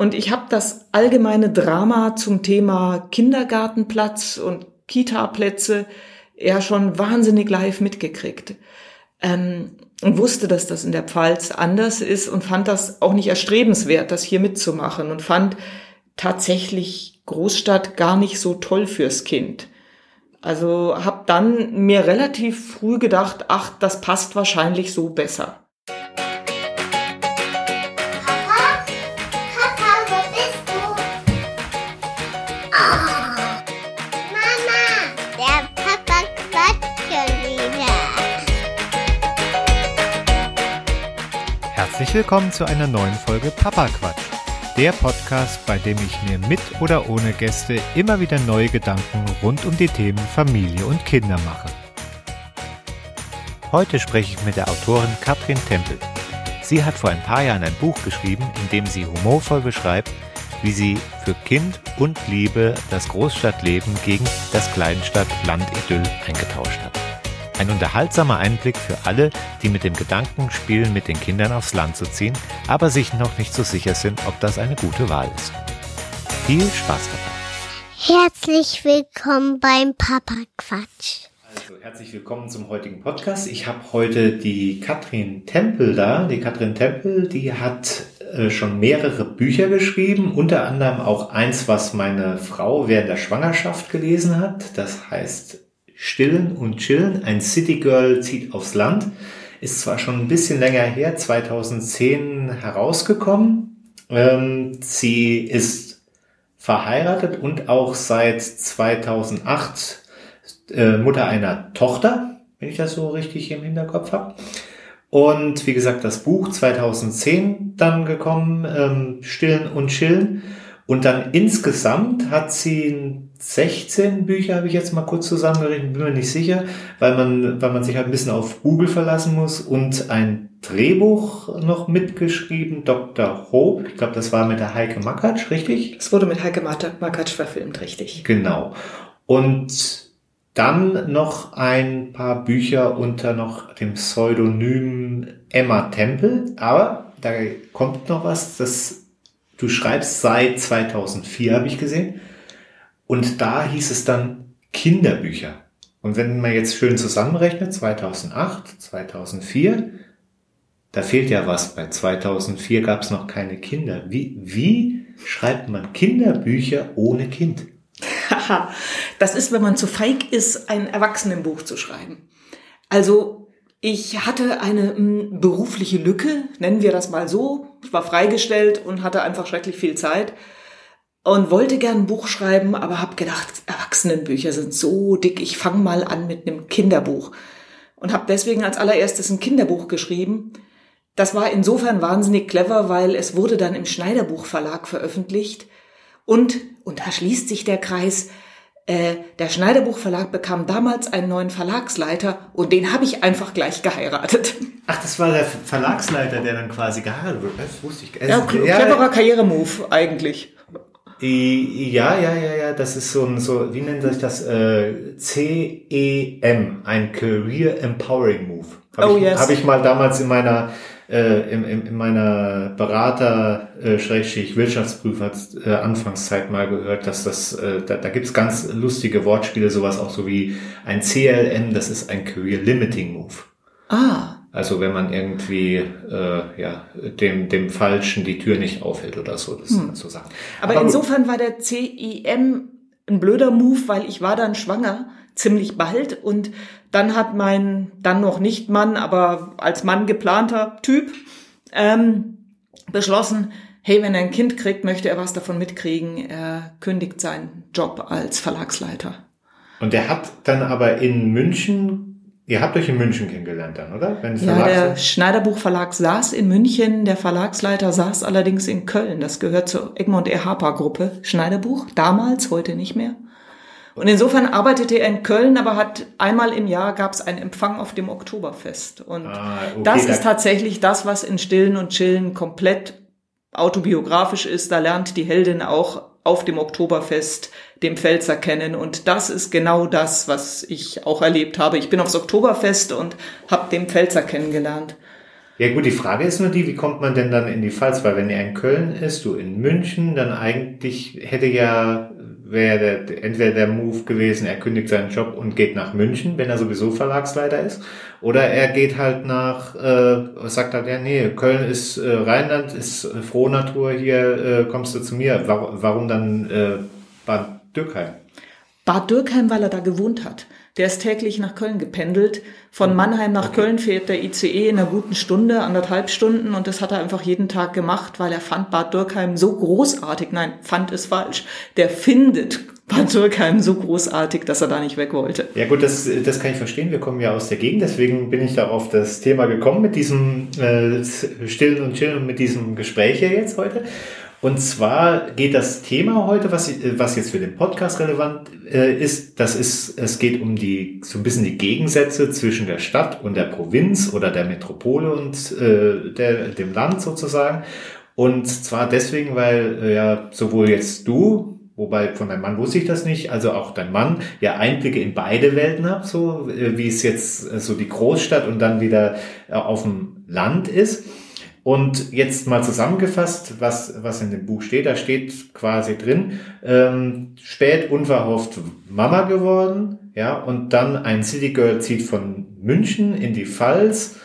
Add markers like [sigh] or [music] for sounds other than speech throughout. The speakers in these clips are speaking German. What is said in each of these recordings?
Und ich habe das allgemeine Drama zum Thema Kindergartenplatz und Kita-Plätze ja schon wahnsinnig live mitgekriegt. Ähm, und wusste, dass das in der Pfalz anders ist und fand das auch nicht erstrebenswert, das hier mitzumachen und fand tatsächlich Großstadt gar nicht so toll fürs Kind. Also habe dann mir relativ früh gedacht, ach, das passt wahrscheinlich so besser. Herzlich willkommen zu einer neuen Folge Papa Quatsch. Der Podcast, bei dem ich mir mit oder ohne Gäste immer wieder neue Gedanken rund um die Themen Familie und Kinder mache. Heute spreche ich mit der Autorin Katrin Tempel. Sie hat vor ein paar Jahren ein Buch geschrieben, in dem sie humorvoll beschreibt, wie sie für Kind und Liebe das Großstadtleben gegen das Kleinstadt-Land-Idyll eingetauscht hat. Ein unterhaltsamer Einblick für alle, die mit dem Gedanken spielen, mit den Kindern aufs Land zu ziehen, aber sich noch nicht so sicher sind, ob das eine gute Wahl ist. Viel Spaß dabei. Herzlich willkommen beim Papa Quatsch. Also herzlich willkommen zum heutigen Podcast. Ich habe heute die Katrin Tempel da. Die Katrin Tempel, die hat äh, schon mehrere Bücher geschrieben, unter anderem auch eins, was meine Frau während der Schwangerschaft gelesen hat. Das heißt Stillen und Chillen. Ein City Girl zieht aufs Land. Ist zwar schon ein bisschen länger her, 2010 herausgekommen. Ähm, sie ist verheiratet und auch seit 2008 äh, Mutter einer Tochter, wenn ich das so richtig im Hinterkopf habe. Und wie gesagt, das Buch 2010 dann gekommen, ähm, Stillen und Chillen. Und dann insgesamt hat sie 16 Bücher, habe ich jetzt mal kurz zusammengerechnet, bin mir nicht sicher, weil man, weil man sich halt ein bisschen auf Google verlassen muss und ein Drehbuch noch mitgeschrieben, Dr. Hope. Ich glaube, das war mit der Heike Makatsch, richtig? Es wurde mit Heike Makatsch verfilmt, richtig. Genau. Und dann noch ein paar Bücher unter noch dem Pseudonym Emma Tempel. Aber da kommt noch was, das Du schreibst seit 2004, habe ich gesehen. Und da hieß es dann Kinderbücher. Und wenn man jetzt schön zusammenrechnet, 2008, 2004, da fehlt ja was. Bei 2004 gab es noch keine Kinder. Wie, wie schreibt man Kinderbücher ohne Kind? das ist, wenn man zu feig ist, ein Erwachsenenbuch zu schreiben. Also ich hatte eine m, berufliche Lücke, nennen wir das mal so. Ich war freigestellt und hatte einfach schrecklich viel Zeit und wollte gern ein Buch schreiben, aber habe gedacht, Erwachsenenbücher sind so dick, ich fange mal an mit einem Kinderbuch und habe deswegen als allererstes ein Kinderbuch geschrieben. Das war insofern wahnsinnig clever, weil es wurde dann im Schneiderbuch Verlag veröffentlicht und, und da schließt sich der Kreis, äh, der Schneiderbuchverlag bekam damals einen neuen Verlagsleiter und den habe ich einfach gleich geheiratet. [laughs] Ach, das war der Verlagsleiter, der dann quasi geheiratet wurde. Das wusste ich. Ja, cleverer ja, Karrieremove eigentlich. Ja, ja, ja, ja, das ist so ein, so, wie nennt sich das? Äh, CEM, ein Career Empowering Move. Habe oh, ich, yes. hab ich mal damals in meiner äh, in, in meiner Berater äh, Wirtschaftsprüfer äh, Anfangszeit mal gehört, dass das äh, da, da gibt's ganz lustige Wortspiele, sowas auch so wie ein CLM, das ist ein Career Limiting Move. Ah. Also wenn man irgendwie äh, ja dem dem Falschen die Tür nicht aufhält oder so, das hm. so Sachen. Aber, Aber insofern war der CIM ein blöder Move, weil ich war dann schwanger ziemlich bald und dann hat mein dann noch nicht Mann, aber als Mann geplanter Typ ähm, beschlossen, hey, wenn er ein Kind kriegt, möchte er was davon mitkriegen. Er kündigt seinen Job als Verlagsleiter. Und er hat dann aber in München Ihr habt euch in München kennengelernt dann, oder? ja, der Schneiderbuchverlag saß in München, der Verlagsleiter saß allerdings in Köln. Das gehört zur Egmont E. Harper Gruppe. Schneiderbuch, damals, heute nicht mehr. Und insofern arbeitete er in Köln, aber hat einmal im Jahr gab es einen Empfang auf dem Oktoberfest. Und ah, okay, das ist tatsächlich das, was in Stillen und Chillen komplett autobiografisch ist. Da lernt die Heldin auch auf dem Oktoberfest dem Pfälzer kennen. Und das ist genau das, was ich auch erlebt habe. Ich bin aufs Oktoberfest und habe den Pfälzer kennengelernt. Ja gut, die Frage ist nur die, wie kommt man denn dann in die Pfalz? Weil wenn er in Köln ist, du in München, dann eigentlich hätte ja, wäre der, entweder der Move gewesen, er kündigt seinen Job und geht nach München, wenn er sowieso Verlagsleiter ist, oder er geht halt nach, äh, sagt halt, ja nee, Köln ist äh, Rheinland, ist äh, frohe Natur, hier äh, kommst du zu mir. Warum, warum dann äh, Bad Dürkheim? Bad Dürkheim, weil er da gewohnt hat. Der ist täglich nach Köln gependelt. Von Mannheim nach okay. Köln fährt der ICE in einer guten Stunde, anderthalb Stunden. Und das hat er einfach jeden Tag gemacht, weil er fand Bad Dürkheim so großartig. Nein, fand ist falsch. Der findet Bad Dürkheim so großartig, dass er da nicht weg wollte. Ja gut, das, das kann ich verstehen. Wir kommen ja aus der Gegend, deswegen bin ich da auf das Thema gekommen mit diesem äh, Stillen und Chillen und mit diesem Gespräch hier jetzt heute. Und zwar geht das Thema heute, was, was jetzt für den Podcast relevant äh, ist, das ist, es geht um die, so ein bisschen die Gegensätze zwischen der Stadt und der Provinz oder der Metropole und äh, der, dem Land sozusagen. Und zwar deswegen, weil äh, ja sowohl jetzt du, wobei von deinem Mann wusste ich das nicht, also auch dein Mann ja Einblicke in beide Welten hat, so äh, wie es jetzt äh, so die Großstadt und dann wieder äh, auf dem Land ist. Und jetzt mal zusammengefasst, was, was in dem Buch steht. Da steht quasi drin, ähm, spät unverhofft Mama geworden, ja, und dann ein City Girl zieht von München in die Pfalz.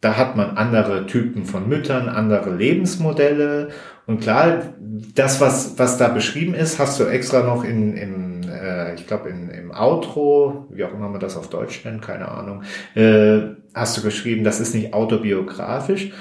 Da hat man andere Typen von Müttern, andere Lebensmodelle. Und klar, das, was, was da beschrieben ist, hast du extra noch in, in äh, ich glaube, im Outro, wie auch immer man das auf Deutsch nennt, keine Ahnung, äh, hast du geschrieben, das ist nicht autobiografisch.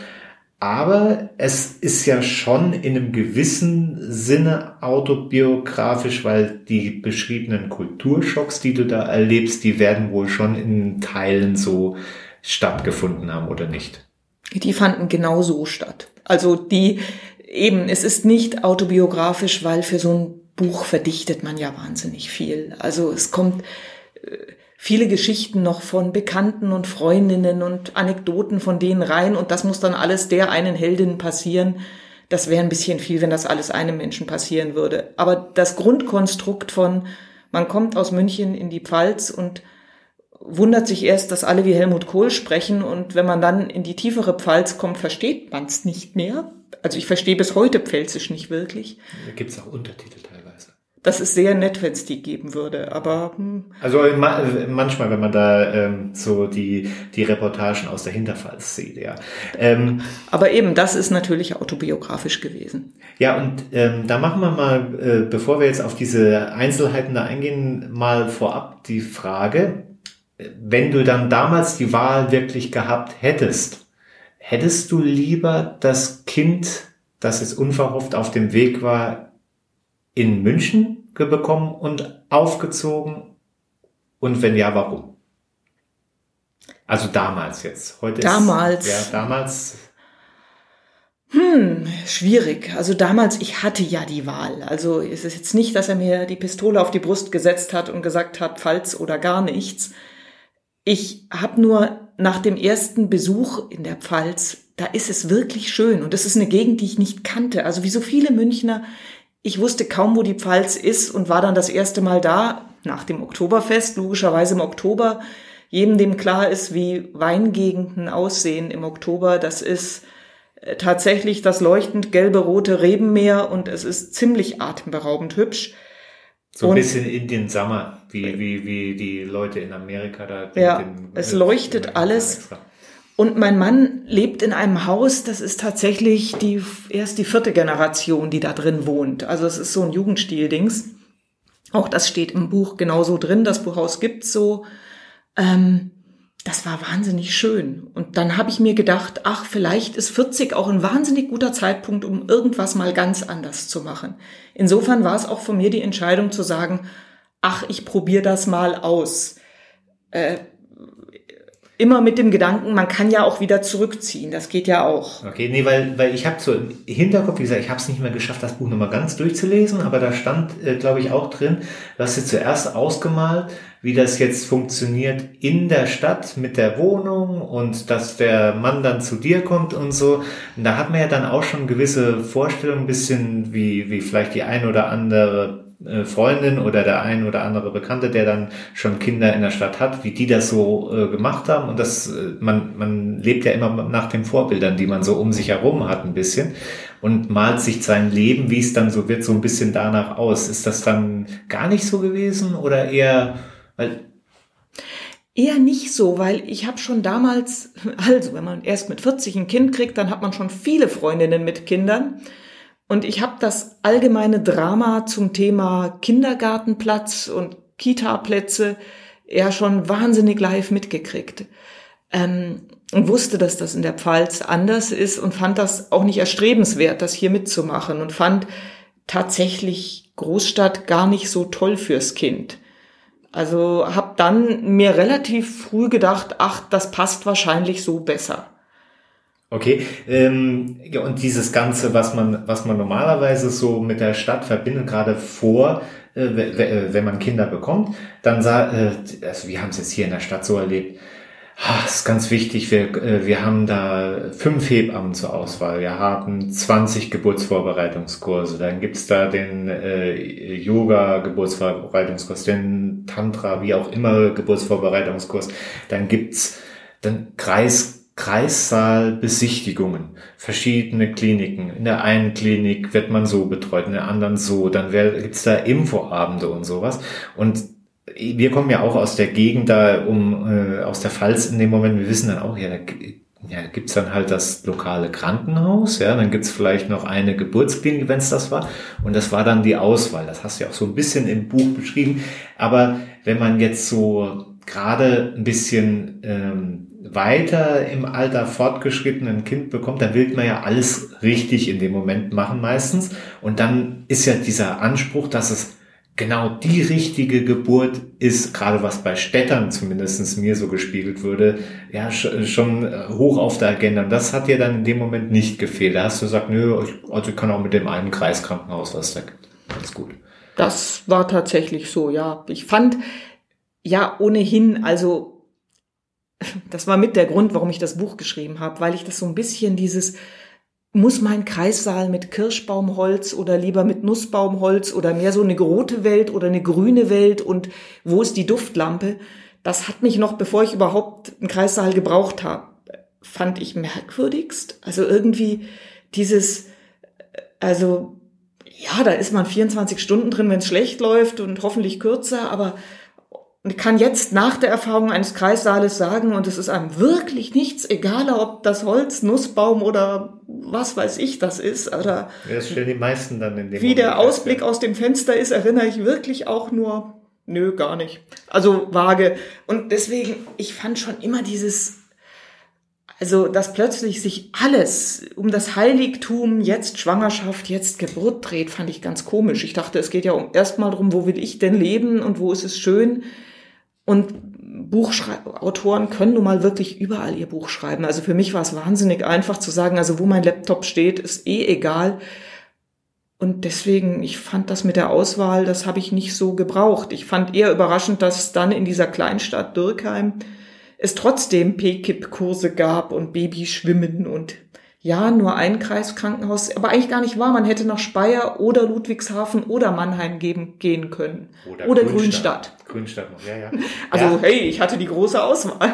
Aber es ist ja schon in einem gewissen Sinne autobiografisch, weil die beschriebenen Kulturschocks, die du da erlebst, die werden wohl schon in Teilen so stattgefunden haben oder nicht? Die fanden genau so statt. Also die eben, es ist nicht autobiografisch, weil für so ein Buch verdichtet man ja wahnsinnig viel. Also es kommt äh, viele Geschichten noch von Bekannten und Freundinnen und Anekdoten von denen rein und das muss dann alles der einen Heldin passieren. Das wäre ein bisschen viel, wenn das alles einem Menschen passieren würde. Aber das Grundkonstrukt von, man kommt aus München in die Pfalz und wundert sich erst, dass alle wie Helmut Kohl sprechen und wenn man dann in die tiefere Pfalz kommt, versteht man es nicht mehr. Also ich verstehe bis heute Pfälzisch nicht wirklich. Da gibt es auch Untertitel das ist sehr nett, wenn es die geben würde, aber... Hm. Also manchmal, wenn man da ähm, so die, die Reportagen aus der Hinterpfalz sieht, ja. Ähm, aber eben, das ist natürlich autobiografisch gewesen. Ja, und ähm, da machen wir mal, äh, bevor wir jetzt auf diese Einzelheiten da eingehen, mal vorab die Frage, wenn du dann damals die Wahl wirklich gehabt hättest, hättest du lieber das Kind, das jetzt unverhofft auf dem Weg war, in München bekommen und aufgezogen? Und wenn ja, warum? Also damals jetzt. Heute damals. Ist, ja, damals. Hm, schwierig. Also damals, ich hatte ja die Wahl. Also es ist jetzt nicht, dass er mir die Pistole auf die Brust gesetzt hat und gesagt hat, falls oder gar nichts. Ich habe nur nach dem ersten Besuch in der Pfalz, da ist es wirklich schön und das ist eine Gegend, die ich nicht kannte. Also wie so viele Münchner ich wusste kaum, wo die Pfalz ist und war dann das erste Mal da, nach dem Oktoberfest, logischerweise im Oktober. Jedem, dem klar ist, wie Weingegenden aussehen im Oktober, das ist äh, tatsächlich das leuchtend gelbe rote Rebenmeer und es ist ziemlich atemberaubend hübsch. So ein bisschen Indian Summer, wie, wie, wie die Leute in Amerika da. Ja, den, es leuchtet alles. Extra. Und mein Mann lebt in einem Haus, das ist tatsächlich die, erst die vierte Generation, die da drin wohnt. Also es ist so ein Jugendstil-Dings. Auch das steht im Buch genauso drin. Das Buchhaus gibt's so. Ähm, das war wahnsinnig schön. Und dann habe ich mir gedacht, ach, vielleicht ist 40 auch ein wahnsinnig guter Zeitpunkt, um irgendwas mal ganz anders zu machen. Insofern war es auch von mir die Entscheidung zu sagen, ach, ich probiere das mal aus. Äh, immer mit dem Gedanken, man kann ja auch wieder zurückziehen. Das geht ja auch. Okay, nee, weil, weil ich habe so im Hinterkopf, wie gesagt, ich habe es nicht mehr geschafft, das Buch nochmal ganz durchzulesen, aber da stand, äh, glaube ich, auch drin, du hast jetzt zuerst ausgemalt, wie das jetzt funktioniert in der Stadt mit der Wohnung und dass der Mann dann zu dir kommt und so. Und da hat man ja dann auch schon gewisse Vorstellungen, ein bisschen wie, wie vielleicht die ein oder andere Freundin oder der ein oder andere Bekannte, der dann schon Kinder in der Stadt hat, wie die das so äh, gemacht haben. Und das, äh, man, man lebt ja immer nach den Vorbildern, die man so um sich herum hat, ein bisschen. Und malt sich sein Leben, wie es dann so wird, so ein bisschen danach aus. Ist das dann gar nicht so gewesen oder eher, weil Eher nicht so, weil ich habe schon damals, [laughs] also wenn man erst mit 40 ein Kind kriegt, dann hat man schon viele Freundinnen mit Kindern. Und ich habe das allgemeine Drama zum Thema Kindergartenplatz und Kita-Plätze eher schon wahnsinnig live mitgekriegt. Ähm, und wusste, dass das in der Pfalz anders ist und fand das auch nicht erstrebenswert, das hier mitzumachen und fand tatsächlich Großstadt gar nicht so toll fürs Kind. Also habe dann mir relativ früh gedacht, ach, das passt wahrscheinlich so besser. Okay, ähm, ja, und dieses Ganze, was man, was man normalerweise so mit der Stadt verbindet, gerade vor, äh, äh wenn man Kinder bekommt, dann sah, äh, also wir haben es jetzt hier in der Stadt so erlebt, Ach, ist ganz wichtig. Wir, äh, wir haben da fünf Hebammen zur Auswahl. Wir haben 20 Geburtsvorbereitungskurse. Dann gibt's da den äh, Yoga-Geburtsvorbereitungskurs, den Tantra, wie auch immer, Geburtsvorbereitungskurs. Dann gibt's dann Kreis Kreissaalbesichtigungen, verschiedene Kliniken. In der einen Klinik wird man so betreut, in der anderen so. Dann gibt's da Infoabende und sowas. Und wir kommen ja auch aus der Gegend da um äh, aus der Pfalz in dem Moment, wir wissen dann auch, ja, da ja, gibt's dann halt das lokale Krankenhaus, ja, dann gibt's vielleicht noch eine Geburtsklinik, wenn es das war. Und das war dann die Auswahl. Das hast du ja auch so ein bisschen im Buch beschrieben. Aber wenn man jetzt so gerade ein bisschen ähm, weiter im Alter fortgeschritten ein Kind bekommt, dann will man ja alles richtig in dem Moment machen meistens. Und dann ist ja dieser Anspruch, dass es genau die richtige Geburt ist, gerade was bei Städtern zumindestens mir so gespiegelt würde, ja, schon hoch auf der Agenda. Und das hat dir dann in dem Moment nicht gefehlt. Da hast du gesagt, nö, also ich kann auch mit dem einen Kreiskrankenhaus was da Ganz gut. Das war tatsächlich so, ja. Ich fand, ja, ohnehin, also, das war mit der Grund, warum ich das Buch geschrieben habe, weil ich das so ein bisschen dieses, muss mein Kreissaal mit Kirschbaumholz oder lieber mit Nussbaumholz oder mehr so eine rote Welt oder eine grüne Welt und wo ist die Duftlampe? Das hat mich noch, bevor ich überhaupt einen Kreissaal gebraucht habe, fand ich merkwürdigst. Also irgendwie dieses, also ja, da ist man 24 Stunden drin, wenn es schlecht läuft und hoffentlich kürzer, aber und ich kann jetzt nach der Erfahrung eines Kreissaales sagen, und es ist einem wirklich nichts egal, ob das Holz, Nussbaum oder was weiß ich das ist. Oder das stellen die meisten dann in dem Wie Moment der Ausblick aus dem Fenster ist, erinnere ich wirklich auch nur, nö, gar nicht. Also vage. Und deswegen, ich fand schon immer dieses, also, dass plötzlich sich alles um das Heiligtum, jetzt Schwangerschaft, jetzt Geburt dreht, fand ich ganz komisch. Ich dachte, es geht ja um erstmal darum, wo will ich denn leben und wo ist es schön und Buchautoren können nun mal wirklich überall ihr Buch schreiben. Also für mich war es wahnsinnig einfach zu sagen, also wo mein Laptop steht, ist eh egal. Und deswegen, ich fand das mit der Auswahl, das habe ich nicht so gebraucht. Ich fand eher überraschend, dass es dann in dieser Kleinstadt Dürkheim es trotzdem P-Kip-Kurse gab und Babyschwimmen und ja, nur ein Kreiskrankenhaus, aber eigentlich gar nicht wahr. Man hätte nach Speyer oder Ludwigshafen oder Mannheim geben, gehen können. Oder, oder Grünstadt. Grünstadt. noch, ja, ja. Also, ja. hey, ich hatte die große Auswahl.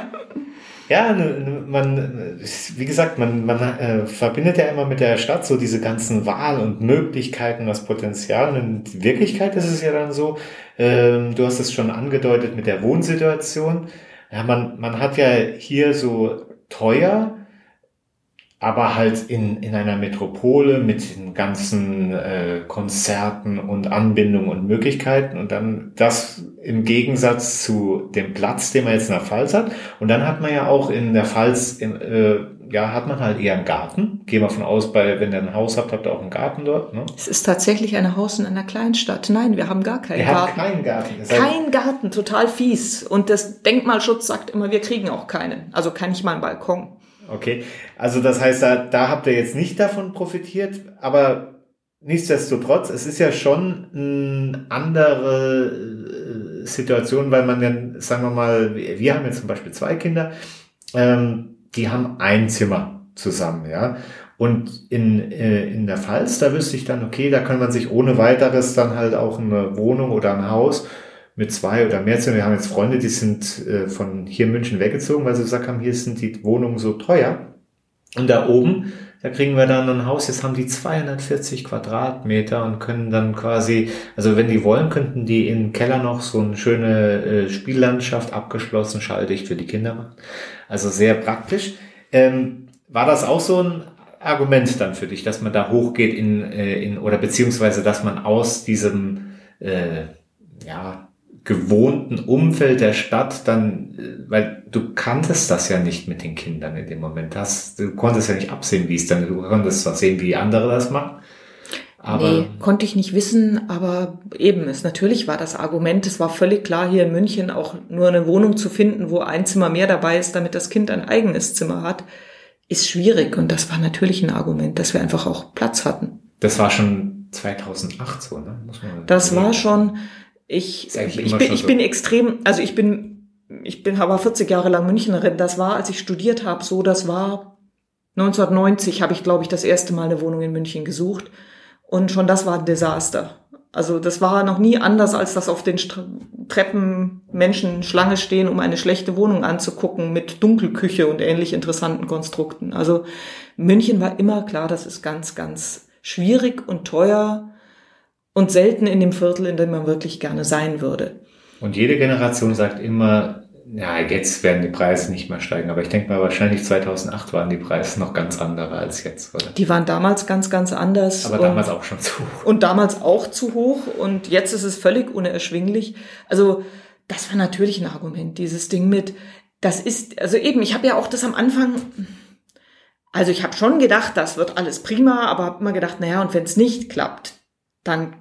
Ja, ne, ne, man, wie gesagt, man, man äh, verbindet ja immer mit der Stadt so diese ganzen Wahl und Möglichkeiten, das Potenzial. Und in Wirklichkeit ist es ja dann so, ähm, du hast es schon angedeutet mit der Wohnsituation. Ja, man, man hat ja hier so teuer aber halt in, in einer Metropole mit den ganzen äh, Konzerten und Anbindungen und Möglichkeiten und dann das im Gegensatz zu dem Platz, den man jetzt in der Pfalz hat. Und dann hat man ja auch in der Pfalz, in, äh, ja, hat man halt eher einen Garten. Gehen wir von aus, bei, wenn ihr ein Haus habt, habt ihr auch einen Garten dort. Ne? Es ist tatsächlich ein Haus in einer Kleinstadt. Nein, wir haben gar keinen ihr Garten. Habt keinen Garten. Kein Garten, total fies. Und das Denkmalschutz sagt immer, wir kriegen auch keinen. Also kann ich mal einen Balkon. Okay, also das heißt, da, da habt ihr jetzt nicht davon profitiert, aber nichtsdestotrotz, es ist ja schon eine andere äh, Situation, weil man ja, sagen wir mal, wir haben jetzt zum Beispiel zwei Kinder, ähm, die haben ein Zimmer zusammen, ja. Und in, äh, in der Pfalz, da wüsste ich dann, okay, da kann man sich ohne weiteres dann halt auch eine Wohnung oder ein Haus mit zwei oder mehr Zimmern. Wir haben jetzt Freunde, die sind äh, von hier in München weggezogen, weil sie gesagt haben, hier sind die Wohnungen so teuer. Und da oben, da kriegen wir dann ein Haus, jetzt haben die 240 Quadratmeter und können dann quasi, also wenn die wollen, könnten die im Keller noch so eine schöne äh, Spiellandschaft abgeschlossen, schalldicht für die Kinder machen. Also sehr praktisch. Ähm, war das auch so ein Argument dann für dich, dass man da hochgeht in, äh, in oder beziehungsweise dass man aus diesem äh, ja, gewohnten Umfeld der Stadt dann, äh, weil du kanntest das ja nicht mit den Kindern in dem Moment. Das, du konntest ja nicht absehen, wie es dann, du konntest zwar sehen, wie andere das machen. Aber nee, konnte ich nicht wissen, aber eben, es natürlich war das Argument, es war völlig klar, hier in München auch nur eine Wohnung zu finden, wo ein Zimmer mehr dabei ist, damit das Kind ein eigenes Zimmer hat ist schwierig. Und das war natürlich ein Argument, dass wir einfach auch Platz hatten. Das war schon 2008 so, ne? Muss man das war schon, ich, ich, bin, ich bin extrem, also ich bin, ich bin aber 40 Jahre lang Münchnerin. Das war, als ich studiert habe, so, das war 1990 habe ich, glaube ich, das erste Mal eine Wohnung in München gesucht. Und schon das war ein Desaster. Also das war noch nie anders, als dass auf den St Treppen Menschen Schlange stehen, um eine schlechte Wohnung anzugucken mit Dunkelküche und ähnlich interessanten Konstrukten. Also München war immer klar, das ist ganz, ganz schwierig und teuer und selten in dem Viertel, in dem man wirklich gerne sein würde. Und jede Generation sagt immer, ja, jetzt werden die Preise nicht mehr steigen, aber ich denke mal, wahrscheinlich 2008 waren die Preise noch ganz andere als jetzt, oder? Die waren damals ganz, ganz anders. Aber damals auch schon zu hoch. Und damals auch zu hoch und jetzt ist es völlig unerschwinglich. Also, das war natürlich ein Argument, dieses Ding mit, das ist, also eben, ich habe ja auch das am Anfang, also ich habe schon gedacht, das wird alles prima, aber habe immer gedacht, naja, und wenn es nicht klappt, dann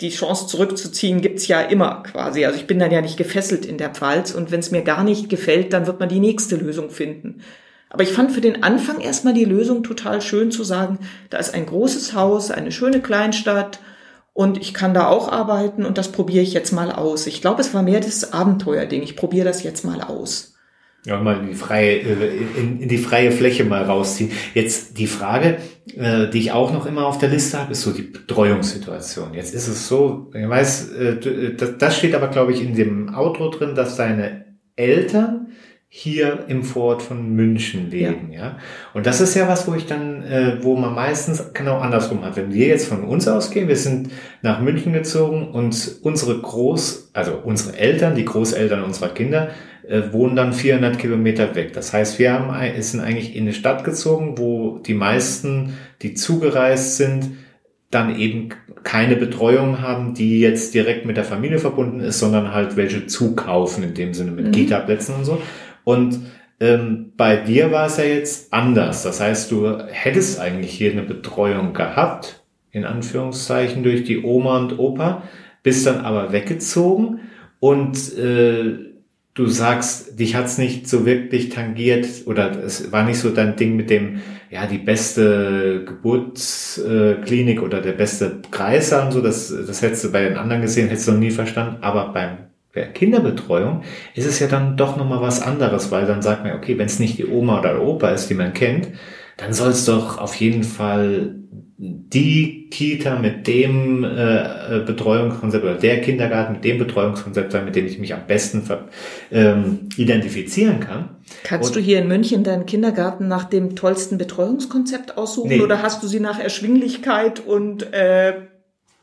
die Chance zurückzuziehen gibt's ja immer quasi. Also ich bin dann ja nicht gefesselt in der Pfalz und wenn es mir gar nicht gefällt, dann wird man die nächste Lösung finden. Aber ich fand für den Anfang erstmal die Lösung total schön zu sagen, da ist ein großes Haus, eine schöne Kleinstadt und ich kann da auch arbeiten und das probiere ich jetzt mal aus. Ich glaube, es war mehr das Abenteuerding. Ich probiere das jetzt mal aus. Ja, mal in die freie, äh, in, in die freie Fläche mal rausziehen. Jetzt die Frage, äh, die ich auch noch immer auf der Liste habe, ist so die Betreuungssituation. Jetzt ist es so, ich weiß, äh, das steht aber, glaube ich, in dem Outro drin, dass deine Eltern hier im Vorort von München leben, ja. ja. Und das ist ja was, wo ich dann, äh, wo man meistens genau andersrum hat. Wenn wir jetzt von uns ausgehen, wir sind nach München gezogen und unsere Groß, also unsere Eltern, die Großeltern unserer Kinder, äh, wohnen dann 400 Kilometer weg. Das heißt, wir haben, sind eigentlich in eine Stadt gezogen, wo die meisten, die zugereist sind, dann eben keine Betreuung haben, die jetzt direkt mit der Familie verbunden ist, sondern halt welche zukaufen, in dem Sinne mit mhm. Kita-Plätzen und so. Und ähm, bei dir war es ja jetzt anders. Das heißt, du hättest eigentlich hier eine Betreuung gehabt, in Anführungszeichen, durch die Oma und Opa, bist dann aber weggezogen und äh, du sagst, dich hat's nicht so wirklich tangiert oder es war nicht so dein Ding mit dem, ja, die beste Geburtsklinik oder der beste Kreiser und so, das, das hättest du bei den anderen gesehen, hättest du noch nie verstanden, aber beim der Kinderbetreuung ist es ja dann doch nochmal was anderes, weil dann sagt man, okay, wenn es nicht die Oma oder der Opa ist, die man kennt, dann soll es doch auf jeden Fall die Kita mit dem äh, Betreuungskonzept oder der Kindergarten mit dem Betreuungskonzept sein, mit dem ich mich am besten ähm, identifizieren kann. Kannst Und, du hier in München deinen Kindergarten nach dem tollsten Betreuungskonzept aussuchen nee. oder hast du sie nach Erschwinglichkeit und äh,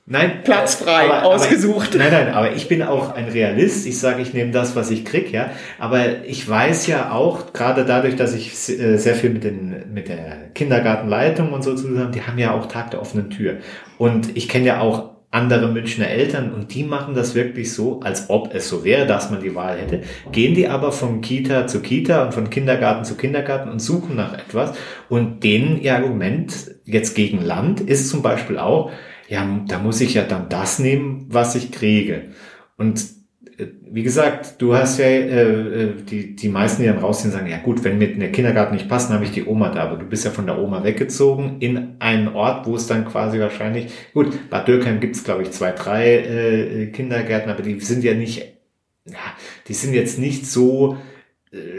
Nein, platzfrei aber, ausgesucht. Aber, nein, nein, aber ich bin auch ein Realist. Ich sage, ich nehme das, was ich krieg, ja. Aber ich weiß ja auch, gerade dadurch, dass ich äh, sehr viel mit den mit der Kindergartenleitung und so zusammen, die haben ja auch Tag der offenen Tür. Und ich kenne ja auch andere Münchner Eltern und die machen das wirklich so, als ob es so wäre, dass man die Wahl hätte. Gehen die aber von Kita zu Kita und von Kindergarten zu Kindergarten und suchen nach etwas. Und denen ihr Argument jetzt gegen Land ist zum Beispiel auch, ja, da muss ich ja dann das nehmen, was ich kriege. Und äh, wie gesagt, du hast ja äh, äh, die, die meisten, die dann rausziehen, sagen, ja gut, wenn mir der Kindergarten nicht passt, dann habe ich die Oma da. Aber du bist ja von der Oma weggezogen in einen Ort, wo es dann quasi wahrscheinlich, gut, Bad Dürkheim gibt es, glaube ich, zwei, drei äh, Kindergärten, aber die sind ja nicht, ja, die sind jetzt nicht so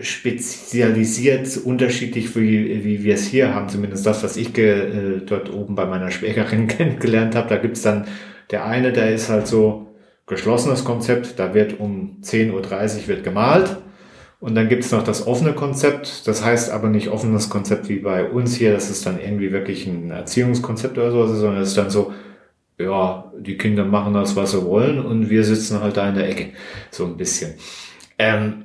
spezialisiert, unterschiedlich, wie, wie wir es hier haben, zumindest das, was ich äh, dort oben bei meiner Schwägerin [laughs] kennengelernt habe. Da gibt's dann der eine, der ist halt so geschlossenes Konzept, da wird um 10.30 Uhr wird gemalt. Und dann gibt's noch das offene Konzept, das heißt aber nicht offenes Konzept wie bei uns hier, das ist dann irgendwie wirklich ein Erziehungskonzept oder so, sondern es ist dann so, ja, die Kinder machen das, was sie wollen und wir sitzen halt da in der Ecke, so ein bisschen. Ähm,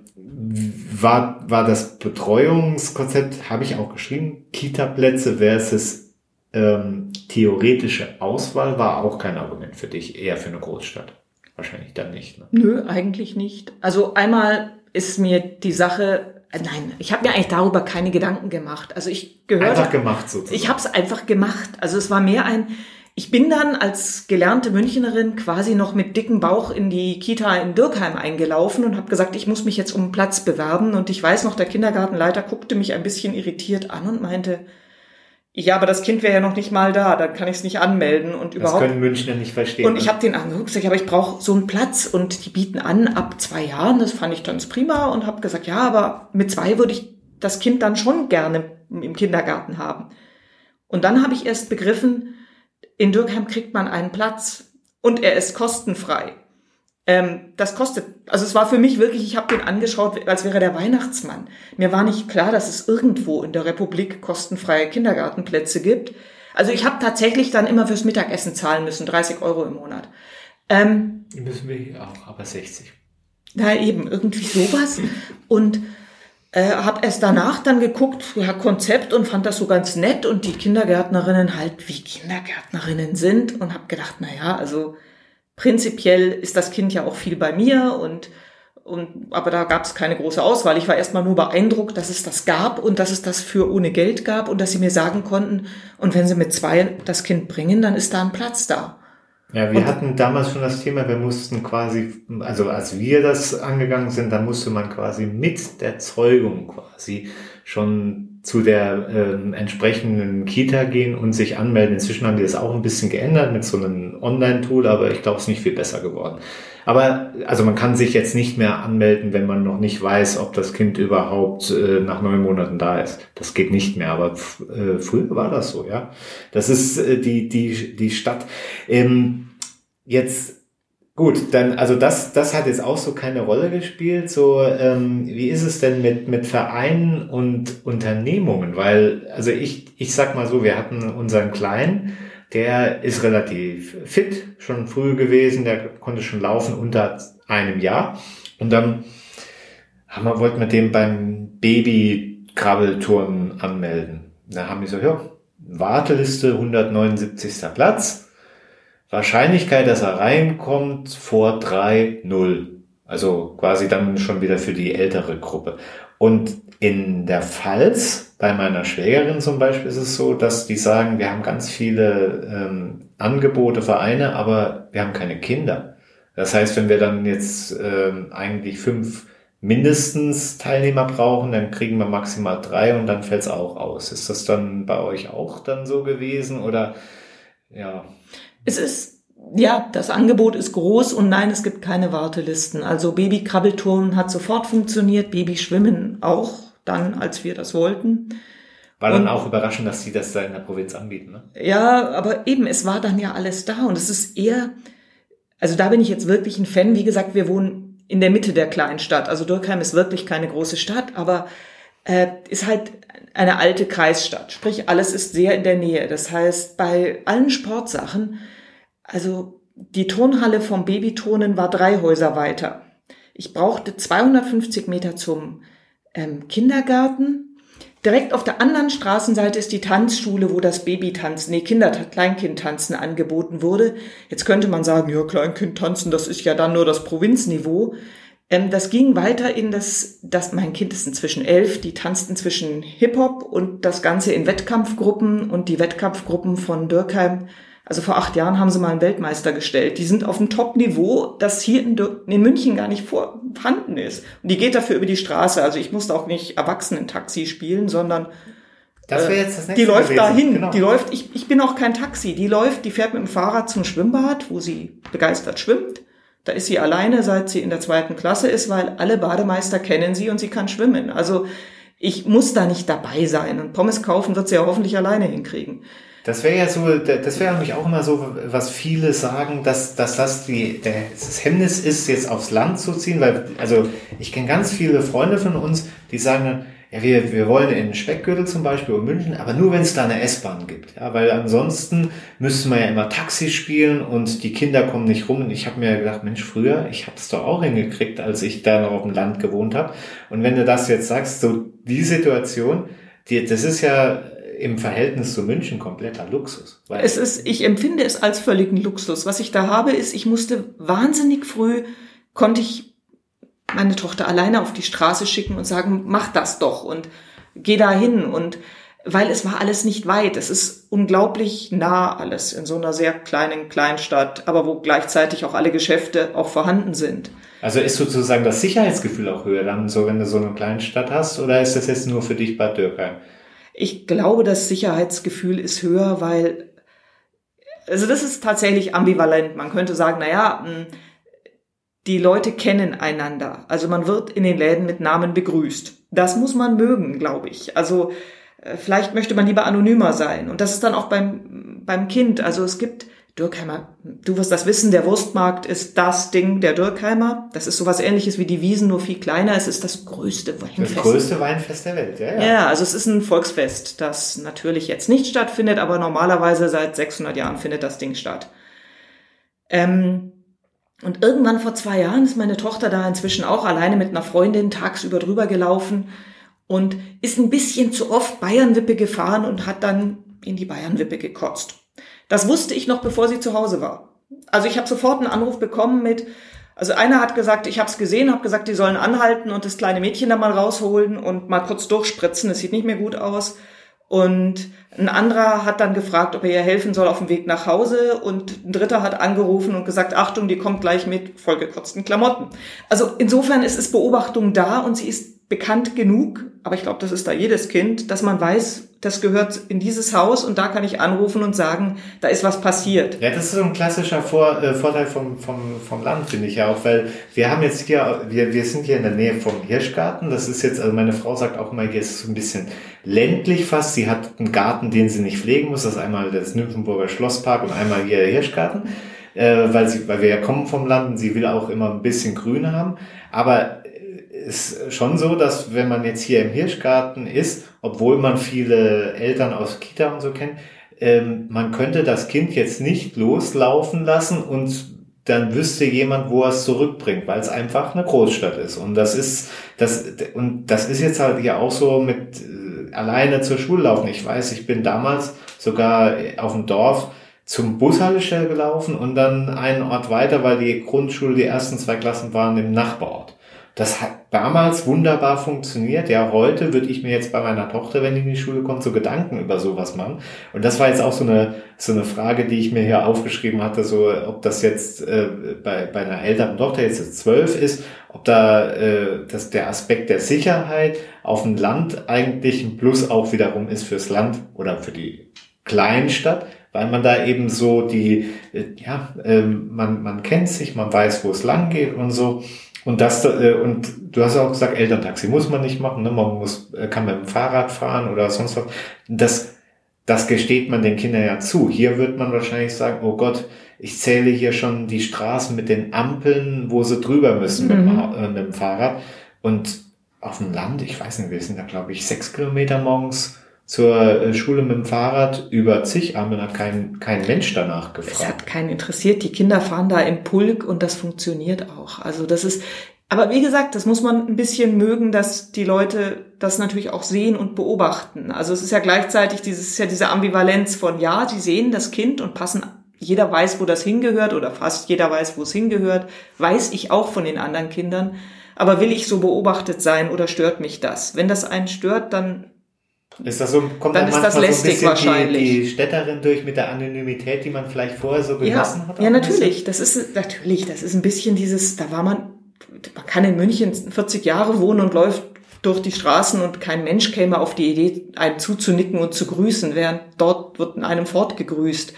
war, war das Betreuungskonzept, habe ich auch geschrieben, Kita-Plätze versus ähm, theoretische Auswahl war auch kein Argument für dich, eher für eine Großstadt. Wahrscheinlich dann nicht. Ne? Nö, eigentlich nicht. Also einmal ist mir die Sache, äh, nein, ich habe mir eigentlich darüber keine Gedanken gemacht. Also ich gehörte. Einfach gemacht sozusagen. Ich habe es einfach gemacht. Also es war mehr ein, ich bin dann als gelernte Münchnerin quasi noch mit dicken Bauch in die Kita in Dirkheim eingelaufen und habe gesagt, ich muss mich jetzt um einen Platz bewerben. Und ich weiß noch, der Kindergartenleiter guckte mich ein bisschen irritiert an und meinte, ja, aber das Kind wäre ja noch nicht mal da, dann kann ich es nicht anmelden und überhaupt. Das können Münchner nicht verstehen. Und ich ne? habe den angeguckt, gesagt, aber ich brauche so einen Platz und die bieten an ab zwei Jahren. Das fand ich ganz prima und habe gesagt, ja, aber mit zwei würde ich das Kind dann schon gerne im Kindergarten haben. Und dann habe ich erst begriffen, in Dürkheim kriegt man einen Platz und er ist kostenfrei. Ähm, das kostet, also es war für mich wirklich, ich habe den angeschaut, als wäre der Weihnachtsmann. Mir war nicht klar, dass es irgendwo in der Republik kostenfreie Kindergartenplätze gibt. Also ich habe tatsächlich dann immer fürs Mittagessen zahlen müssen, 30 Euro im Monat. Ähm, Müssen wir hier auch, aber 60. Na eben, irgendwie sowas. Und äh, habe erst danach dann geguckt, ja, Konzept und fand das so ganz nett und die Kindergärtnerinnen halt wie Kindergärtnerinnen sind und habe gedacht, na ja, also prinzipiell ist das Kind ja auch viel bei mir und und, aber da gab es keine große Auswahl. Ich war erstmal nur beeindruckt, dass es das gab und dass es das für ohne Geld gab und dass sie mir sagen konnten, und wenn sie mit zwei das Kind bringen, dann ist da ein Platz da. Ja, wir und, hatten damals schon das Thema, wir mussten quasi, also als wir das angegangen sind, da musste man quasi mit der Zeugung quasi schon zu der ähm, entsprechenden Kita gehen und sich anmelden. Inzwischen haben die das auch ein bisschen geändert mit so einem Online-Tool, aber ich glaube, es ist nicht viel besser geworden. Aber also man kann sich jetzt nicht mehr anmelden, wenn man noch nicht weiß, ob das Kind überhaupt äh, nach neun Monaten da ist. Das geht nicht mehr, aber äh, früher war das so, ja. Das ist äh, die, die, die Stadt. Ähm, jetzt Gut, dann, also das, das hat jetzt auch so keine Rolle gespielt. So, ähm, wie ist es denn mit, mit Vereinen und Unternehmungen? Weil, also ich, ich sag mal so, wir hatten unseren Kleinen, der ist relativ fit, schon früh gewesen, der konnte schon laufen unter einem Jahr. Und dann haben wir, wollten wir den beim Baby-Krabbelturnen anmelden. Da haben die so, ja, Warteliste 179. Platz Wahrscheinlichkeit, dass er reinkommt vor 3-0. Also quasi dann schon wieder für die ältere Gruppe. Und in der Pfalz, bei meiner Schwägerin zum Beispiel, ist es so, dass die sagen, wir haben ganz viele ähm, Angebote, Vereine, aber wir haben keine Kinder. Das heißt, wenn wir dann jetzt ähm, eigentlich fünf mindestens Teilnehmer brauchen, dann kriegen wir maximal drei und dann fällt es auch aus. Ist das dann bei euch auch dann so gewesen oder ja? Es ist, ja, das Angebot ist groß und nein, es gibt keine Wartelisten. Also Babykrabbelturnen hat sofort funktioniert, Babyschwimmen auch dann, als wir das wollten. War dann und, auch überraschend, dass sie das da in der Provinz anbieten, ne? Ja, aber eben, es war dann ja alles da und es ist eher, also da bin ich jetzt wirklich ein Fan. Wie gesagt, wir wohnen in der Mitte der kleinen Stadt. Also Dürkheim ist wirklich keine große Stadt, aber äh, ist halt eine alte Kreisstadt. Sprich, alles ist sehr in der Nähe. Das heißt, bei allen Sportsachen, also die Turnhalle vom Babyturnen war drei Häuser weiter. Ich brauchte 250 Meter zum ähm, Kindergarten. Direkt auf der anderen Straßenseite ist die Tanzschule, wo das Babytanzen, nee, Kinder, Kleinkindtanzen angeboten wurde. Jetzt könnte man sagen, ja, Kleinkindtanzen, das ist ja dann nur das Provinzniveau. Ähm, das ging weiter in das, das, mein Kind ist inzwischen elf, die tanzten zwischen Hip-Hop und das Ganze in Wettkampfgruppen und die Wettkampfgruppen von Dürkheim. Also vor acht Jahren haben sie mal einen Weltmeister gestellt. Die sind auf einem Top-Niveau, das hier in, in München gar nicht vorhanden ist. Und die geht dafür über die Straße. Also ich musste auch nicht Erwachsenen-Taxi spielen, sondern das wäre jetzt das nächste die läuft dahin. Genau. Die läuft, ich, ich bin auch kein Taxi. Die läuft, die fährt mit dem Fahrrad zum Schwimmbad, wo sie begeistert schwimmt Da ist sie alleine, seit sie in der zweiten Klasse ist, weil alle Bademeister kennen sie und sie kann schwimmen. Also ich muss da nicht dabei sein. Und Pommes kaufen wird sie ja hoffentlich alleine hinkriegen. Das wäre ja so, das wäre nämlich auch immer so, was viele sagen, dass, dass das die, das Hemmnis ist, jetzt aufs Land zu ziehen, weil, also ich kenne ganz viele Freunde von uns, die sagen dann, ja, wir, wir wollen in Speckgürtel zum Beispiel oder München, aber nur wenn es da eine S-Bahn gibt. Ja, weil ansonsten müsste man ja immer Taxi spielen und die Kinder kommen nicht rum. Und ich habe mir gedacht, Mensch, früher, ich habe es doch auch hingekriegt, als ich da noch auf dem Land gewohnt habe. Und wenn du das jetzt sagst, so die Situation, die, das ist ja im Verhältnis zu München kompletter Luxus. es ist, ich empfinde es als völligen Luxus. Was ich da habe, ist, ich musste wahnsinnig früh, konnte ich meine Tochter alleine auf die Straße schicken und sagen, mach das doch und geh da hin und weil es war alles nicht weit. Es ist unglaublich nah alles in so einer sehr kleinen Kleinstadt, aber wo gleichzeitig auch alle Geschäfte auch vorhanden sind. Also ist sozusagen das Sicherheitsgefühl auch höher dann so, wenn du so eine Kleinstadt hast oder ist das jetzt nur für dich Bad Dürkheim? Ich glaube, das Sicherheitsgefühl ist höher, weil also das ist tatsächlich ambivalent. Man könnte sagen, na ja, hm, die Leute kennen einander. Also man wird in den Läden mit Namen begrüßt. Das muss man mögen, glaube ich. Also äh, vielleicht möchte man lieber anonymer sein. Und das ist dann auch beim, beim Kind. Also es gibt Dürkheimer, du wirst das wissen, der Wurstmarkt ist das Ding der Dürkheimer. Das ist sowas ähnliches wie die Wiesen, nur viel kleiner. Es ist das größte Weinfest. Das größte Weinfest der Welt, ja, ja. Ja, also es ist ein Volksfest, das natürlich jetzt nicht stattfindet, aber normalerweise seit 600 Jahren findet das Ding statt. Ähm, und irgendwann vor zwei Jahren ist meine Tochter da inzwischen auch alleine mit einer Freundin tagsüber drüber gelaufen und ist ein bisschen zu oft Bayernwippe gefahren und hat dann in die Bayernwippe gekotzt. Das wusste ich noch, bevor sie zu Hause war. Also ich habe sofort einen Anruf bekommen mit, also einer hat gesagt, ich habe es gesehen, habe gesagt, die sollen anhalten und das kleine Mädchen da mal rausholen und mal kurz durchspritzen, es sieht nicht mehr gut aus. Und ein anderer hat dann gefragt, ob er ihr helfen soll auf dem Weg nach Hause. Und ein dritter hat angerufen und gesagt, Achtung, die kommt gleich mit vollgekotzten Klamotten. Also insofern ist es Beobachtung da und sie ist bekannt genug, aber ich glaube, das ist da jedes Kind, dass man weiß, das gehört in dieses Haus und da kann ich anrufen und sagen, da ist was passiert. Ja, das ist so ein klassischer Vor, äh, Vorteil vom, vom, vom Land, finde ich ja auch, weil wir haben jetzt hier, wir, wir sind hier in der Nähe vom Hirschgarten. Das ist jetzt, also meine Frau sagt auch immer, hier ist es so ein bisschen ländlich fast. Sie hat einen Garten, den sie nicht pflegen muss. Das ist einmal das Nymphenburger Schlosspark und einmal hier der Hirschgarten. Äh, weil, sie, weil wir ja kommen vom Land und sie will auch immer ein bisschen Grüne haben. Aber ist schon so, dass wenn man jetzt hier im Hirschgarten ist, obwohl man viele Eltern aus Kita und so kennt, ähm, man könnte das Kind jetzt nicht loslaufen lassen und dann wüsste jemand, wo er es zurückbringt, weil es einfach eine Großstadt ist. Und das ist, das, und das ist jetzt halt ja auch so mit äh, alleine zur Schule laufen. Ich weiß, ich bin damals sogar auf dem Dorf zum Bushaltestelle gelaufen und dann einen Ort weiter, weil die Grundschule, die ersten zwei Klassen waren im Nachbarort. Das hat damals wunderbar funktioniert. Ja, heute würde ich mir jetzt bei meiner Tochter, wenn die in die Schule kommt, so Gedanken über sowas machen. Und das war jetzt auch so eine, so eine Frage, die ich mir hier aufgeschrieben hatte, so ob das jetzt äh, bei, bei einer älteren Tochter jetzt zwölf ist, ob da äh, das, der Aspekt der Sicherheit auf dem Land eigentlich ein Plus auch wiederum ist fürs Land oder für die Kleinstadt, weil man da eben so die, äh, ja, äh, man, man kennt sich, man weiß, wo es lang geht und so. Und das, äh, und du hast auch gesagt, Elterntaxi muss man nicht machen, ne? man muss, äh, kann mit dem Fahrrad fahren oder sonst was. Das, das gesteht man den Kindern ja zu. Hier wird man wahrscheinlich sagen, oh Gott, ich zähle hier schon die Straßen mit den Ampeln, wo sie drüber müssen mhm. mit, dem, äh, mit dem Fahrrad. Und auf dem Land, ich weiß nicht, wir sind da glaube ich sechs Kilometer morgens zur äh, Schule mit dem Fahrrad über zig Ampeln hat kein, kein Mensch danach gefragt. Es hat keinen interessiert. Die Kinder fahren da im Pulk und das funktioniert auch. Also das ist, aber wie gesagt, das muss man ein bisschen mögen, dass die Leute das natürlich auch sehen und beobachten. Also es ist ja gleichzeitig dieses, ja diese Ambivalenz von, ja, sie sehen das Kind und passen, jeder weiß, wo das hingehört oder fast jeder weiß, wo es hingehört, weiß ich auch von den anderen Kindern. Aber will ich so beobachtet sein oder stört mich das? Wenn das einen stört, dann ist das so, kommt dann, dann ist das lästig so wahrscheinlich. Die, die Städterin durch mit der Anonymität, die man vielleicht vorher so genossen ja, hat? Ja, natürlich. Das ist, natürlich, das ist ein bisschen dieses, da war man, man kann in München 40 Jahre wohnen und läuft durch die Straßen und kein Mensch käme auf die Idee, einen zuzunicken und zu grüßen, während dort wird in einem fortgegrüßt.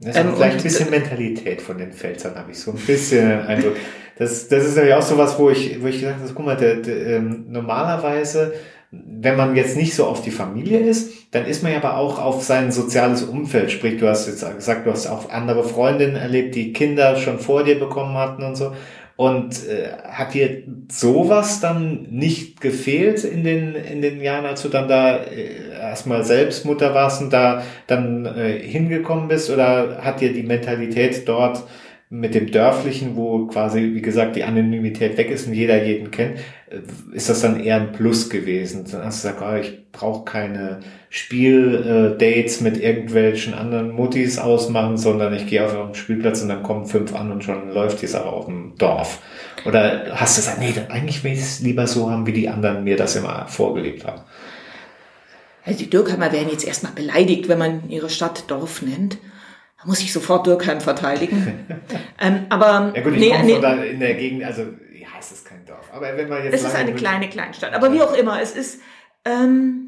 Das ist ähm, vielleicht ein bisschen Mentalität von den Pfälzern, habe ich so ein bisschen [laughs] Eindruck. Das, das ist nämlich auch so was, wo ich, wo ich gesagt habe, guck mal, der, der, ähm, normalerweise wenn man jetzt nicht so auf die Familie ist, dann ist man ja aber auch auf sein soziales Umfeld. Sprich, du hast jetzt gesagt, du hast auch andere Freundinnen erlebt, die Kinder schon vor dir bekommen hatten und so. Und äh, hat dir sowas dann nicht gefehlt in den, in den Jahren, als du dann da äh, erstmal selbst Mutter warst und da dann äh, hingekommen bist? Oder hat dir die Mentalität dort mit dem Dörflichen, wo quasi, wie gesagt, die Anonymität weg ist und jeder jeden kennt, äh, ist das dann eher ein Plus gewesen. Dann hast du gesagt, oh, ich brauche keine Spieldates mit irgendwelchen anderen Muttis ausmachen, sondern ich gehe auf einen Spielplatz und dann kommen fünf an und schon läuft die Sache auf dem Dorf. Oder hast du gesagt, nee, eigentlich will ich es lieber so haben, wie die anderen mir das immer vorgelebt haben? Also die Dürkheimer werden jetzt erstmal beleidigt, wenn man ihre Stadt Dorf nennt muss ich sofort Dürkheim verteidigen. [laughs] ähm, aber ja gut, ich nee, komme nee, da in der Gegend, also ja, es ist kein Dorf. Aber wenn man jetzt es ist eine kleine Kleinstadt. Aber wie auch immer, es ist ähm,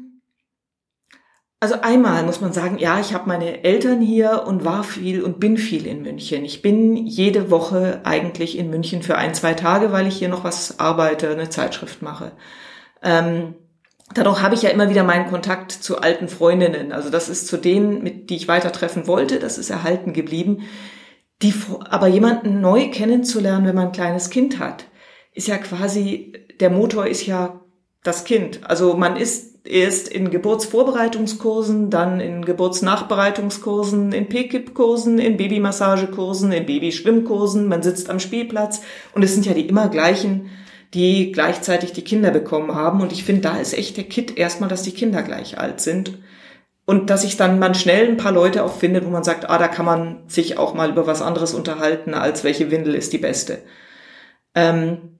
also einmal muss man sagen, ja, ich habe meine Eltern hier und war viel und bin viel in München. Ich bin jede Woche eigentlich in München für ein, zwei Tage, weil ich hier noch was arbeite, eine Zeitschrift mache. Ähm, Dadurch habe ich ja immer wieder meinen Kontakt zu alten Freundinnen. Also das ist zu denen, mit die ich weiter treffen wollte, das ist erhalten geblieben. Die, aber jemanden neu kennenzulernen, wenn man ein kleines Kind hat, ist ja quasi, der Motor ist ja das Kind. Also man ist erst in Geburtsvorbereitungskursen, dann in Geburtsnachbereitungskursen, in PKIP-Kursen, in Babymassagekursen, in Babyschwimmkursen, man sitzt am Spielplatz und es sind ja die immer gleichen die gleichzeitig die Kinder bekommen haben. Und ich finde, da ist echt der Kit erstmal, dass die Kinder gleich alt sind. Und dass ich dann man schnell ein paar Leute auch findet, wo man sagt, ah, da kann man sich auch mal über was anderes unterhalten, als welche Windel ist die beste. Ähm,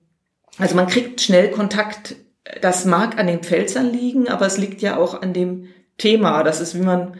also man kriegt schnell Kontakt. Das mag an den Pfälzern liegen, aber es liegt ja auch an dem Thema. Das ist, wie man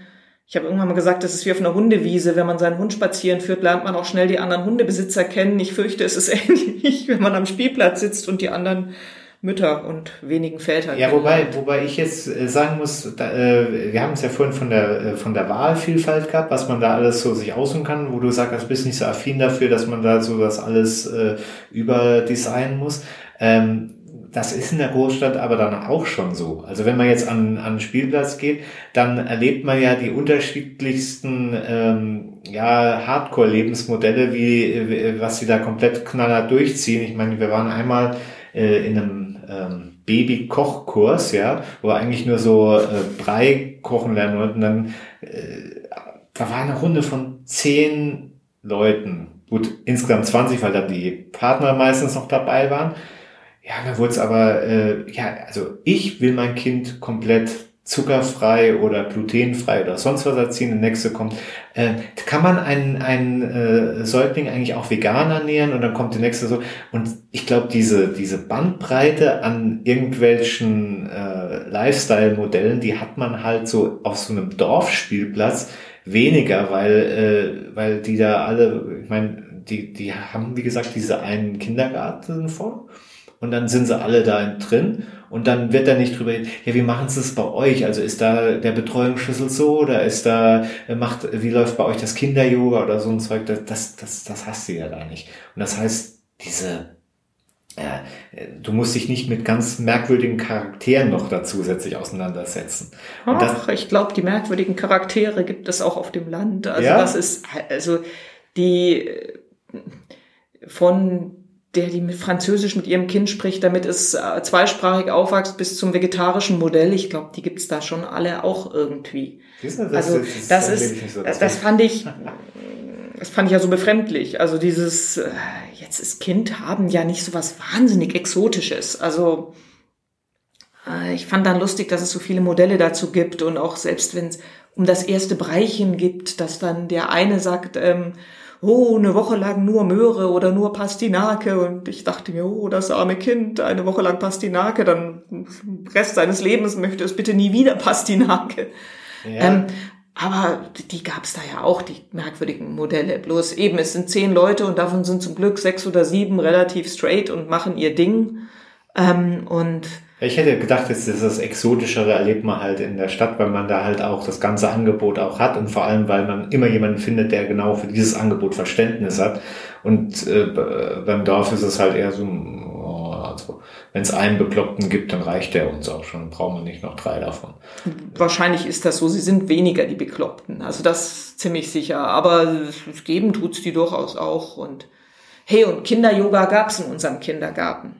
ich habe irgendwann mal gesagt, das ist wie auf einer Hundewiese. Wenn man seinen Hund spazieren führt, lernt man auch schnell die anderen Hundebesitzer kennen. Ich fürchte, es ist [laughs] ähnlich, wenn man am Spielplatz sitzt und die anderen Mütter und wenigen Väter. Ja, wobei, wobei ich jetzt äh, sagen muss, da, äh, wir haben es ja vorhin von der, äh, von der Wahlvielfalt gehabt, was man da alles so sich aussuchen kann, wo du sagst, du bist nicht so affin dafür, dass man da so das alles äh, überdesignen muss. Ähm, das ist in der Großstadt aber dann auch schon so. Also wenn man jetzt an, an den Spielplatz geht, dann erlebt man ja die unterschiedlichsten ähm, ja, Hardcore-Lebensmodelle, wie, was sie da komplett knallhart durchziehen. Ich meine, wir waren einmal äh, in einem ähm, Baby-Kochkurs, ja, wo eigentlich nur so äh, Brei kochen lernen wollten. Dann äh, da war eine Runde von zehn Leuten. Gut, insgesamt 20, weil da die Partner meistens noch dabei waren. Ja, da wurde es aber, äh, ja, also ich will mein Kind komplett zuckerfrei oder glutenfrei oder sonst was erziehen. Der nächste kommt, äh, kann man einen, einen äh, Säugling eigentlich auch vegan ernähren und dann kommt der nächste so. Und ich glaube, diese, diese Bandbreite an irgendwelchen äh, Lifestyle-Modellen, die hat man halt so auf so einem Dorfspielplatz weniger, weil, äh, weil die da alle, ich meine, die, die haben, wie gesagt, diese einen Kindergarten vor und dann sind sie alle da drin und dann wird da nicht drüber, ja, wie machen sie es bei euch? Also ist da der Betreuungsschlüssel so oder ist da, äh, macht, wie läuft bei euch das Kinder-Yoga oder so ein Zeug? Das, das, das, das hast du ja da nicht. Und das heißt, diese, äh, du musst dich nicht mit ganz merkwürdigen Charakteren noch da zusätzlich auseinandersetzen. Ach, ich glaube, die merkwürdigen Charaktere gibt es auch auf dem Land. Also ja? das ist, also die äh, von der die mit Französisch mit ihrem Kind spricht, damit es äh, zweisprachig aufwächst bis zum vegetarischen Modell. Ich glaube, die gibt's da schon alle auch irgendwie. Das, also das, das ist, so, das, das fand ich, [laughs] das fand ich ja so befremdlich. Also dieses, äh, jetzt ist Kind haben ja nicht so was wahnsinnig Exotisches. Also äh, ich fand dann lustig, dass es so viele Modelle dazu gibt und auch selbst wenn es um das erste Breichen gibt, dass dann der eine sagt, ähm, oh, eine Woche lang nur Möhre oder nur Pastinake. Und ich dachte mir, oh, das arme Kind, eine Woche lang Pastinake, dann Rest seines Lebens möchte es bitte nie wieder Pastinake. Ja. Ähm, aber die gab es da ja auch, die merkwürdigen Modelle. Bloß eben, es sind zehn Leute und davon sind zum Glück sechs oder sieben relativ straight und machen ihr Ding. Ähm, und ich hätte gedacht, dass das Exotischere erlebt man halt in der Stadt, weil man da halt auch das ganze Angebot auch hat und vor allem, weil man immer jemanden findet, der genau für dieses Angebot Verständnis hat. Und äh, beim Dorf ist es halt eher so, oh, also wenn es einen Bekloppten gibt, dann reicht der uns auch schon, brauchen wir nicht noch drei davon. Wahrscheinlich ist das so, sie sind weniger die Bekloppten, also das ziemlich sicher, aber geben tut's die durchaus auch und hey, und Kinder-Yoga gab's in unserem Kindergarten.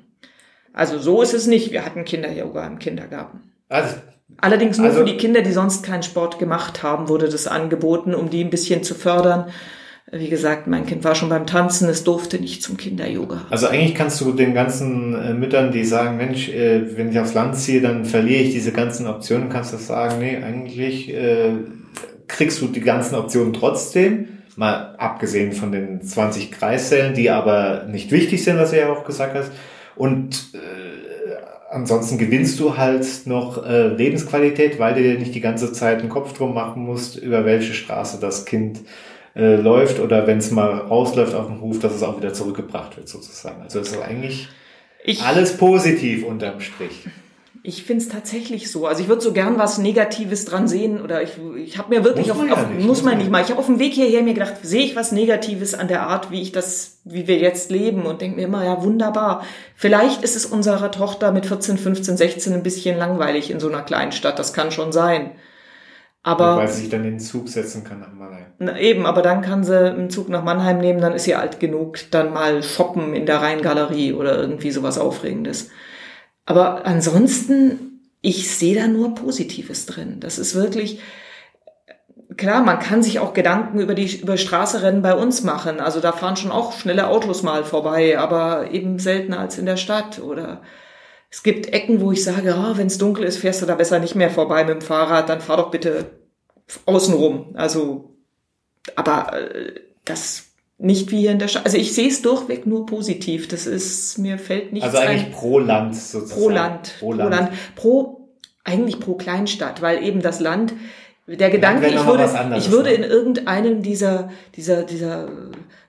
Also so ist es nicht. Wir hatten Kinder-Yoga im Kindergarten. Also, Allerdings nur also, für die Kinder, die sonst keinen Sport gemacht haben, wurde das angeboten, um die ein bisschen zu fördern. Wie gesagt, mein Kind war schon beim Tanzen, es durfte nicht zum Kinder-Yoga. Also eigentlich kannst du den ganzen äh, Müttern, die sagen, Mensch, äh, wenn ich aufs Land ziehe, dann verliere ich diese ganzen Optionen, kannst du sagen, nee, eigentlich äh, kriegst du die ganzen Optionen trotzdem, mal abgesehen von den 20 Kreissälen, die aber nicht wichtig sind, was du ja auch gesagt hast. Und äh, ansonsten gewinnst du halt noch äh, Lebensqualität, weil du dir nicht die ganze Zeit einen Kopf drum machen musst, über welche Straße das Kind äh, läuft oder wenn es mal rausläuft auf dem Hof, dass es auch wieder zurückgebracht wird sozusagen. Also es ist eigentlich ich, alles positiv unterm Strich. Ich finde es tatsächlich so. Also ich würde so gern was Negatives dran sehen oder ich, ich habe mir wirklich muss auf, ja nicht, muss man nicht mal. Ich habe auf dem Weg hierher mir gedacht, sehe ich was Negatives an der Art, wie ich das, wie wir jetzt leben und denke mir immer, ja wunderbar. Vielleicht ist es unserer Tochter mit 14, 15, 16 ein bisschen langweilig in so einer kleinen Stadt. Das kann schon sein. Aber weil sie sich dann in den Zug setzen kann nach Mannheim. Na eben, aber dann kann sie einen Zug nach Mannheim nehmen, dann ist sie alt genug, dann mal shoppen in der Rheingalerie oder irgendwie sowas Aufregendes. Aber ansonsten, ich sehe da nur Positives drin. Das ist wirklich, klar, man kann sich auch Gedanken über die über Straßerennen bei uns machen. Also da fahren schon auch schnelle Autos mal vorbei, aber eben seltener als in der Stadt. Oder es gibt Ecken, wo ich sage, oh, wenn es dunkel ist, fährst du da besser nicht mehr vorbei mit dem Fahrrad, dann fahr doch bitte außenrum. Also, aber äh, das nicht wie hier in der Stadt. Also ich sehe es durchweg nur positiv. Das ist, mir fällt nichts Also eigentlich ein. pro Land sozusagen. Pro Land. Pro Land. Pro, Land. pro eigentlich pro Kleinstadt, weil eben das Land, der Gedanke, ich würde, anderes, ich würde ne? in irgendeinem dieser, dieser, dieser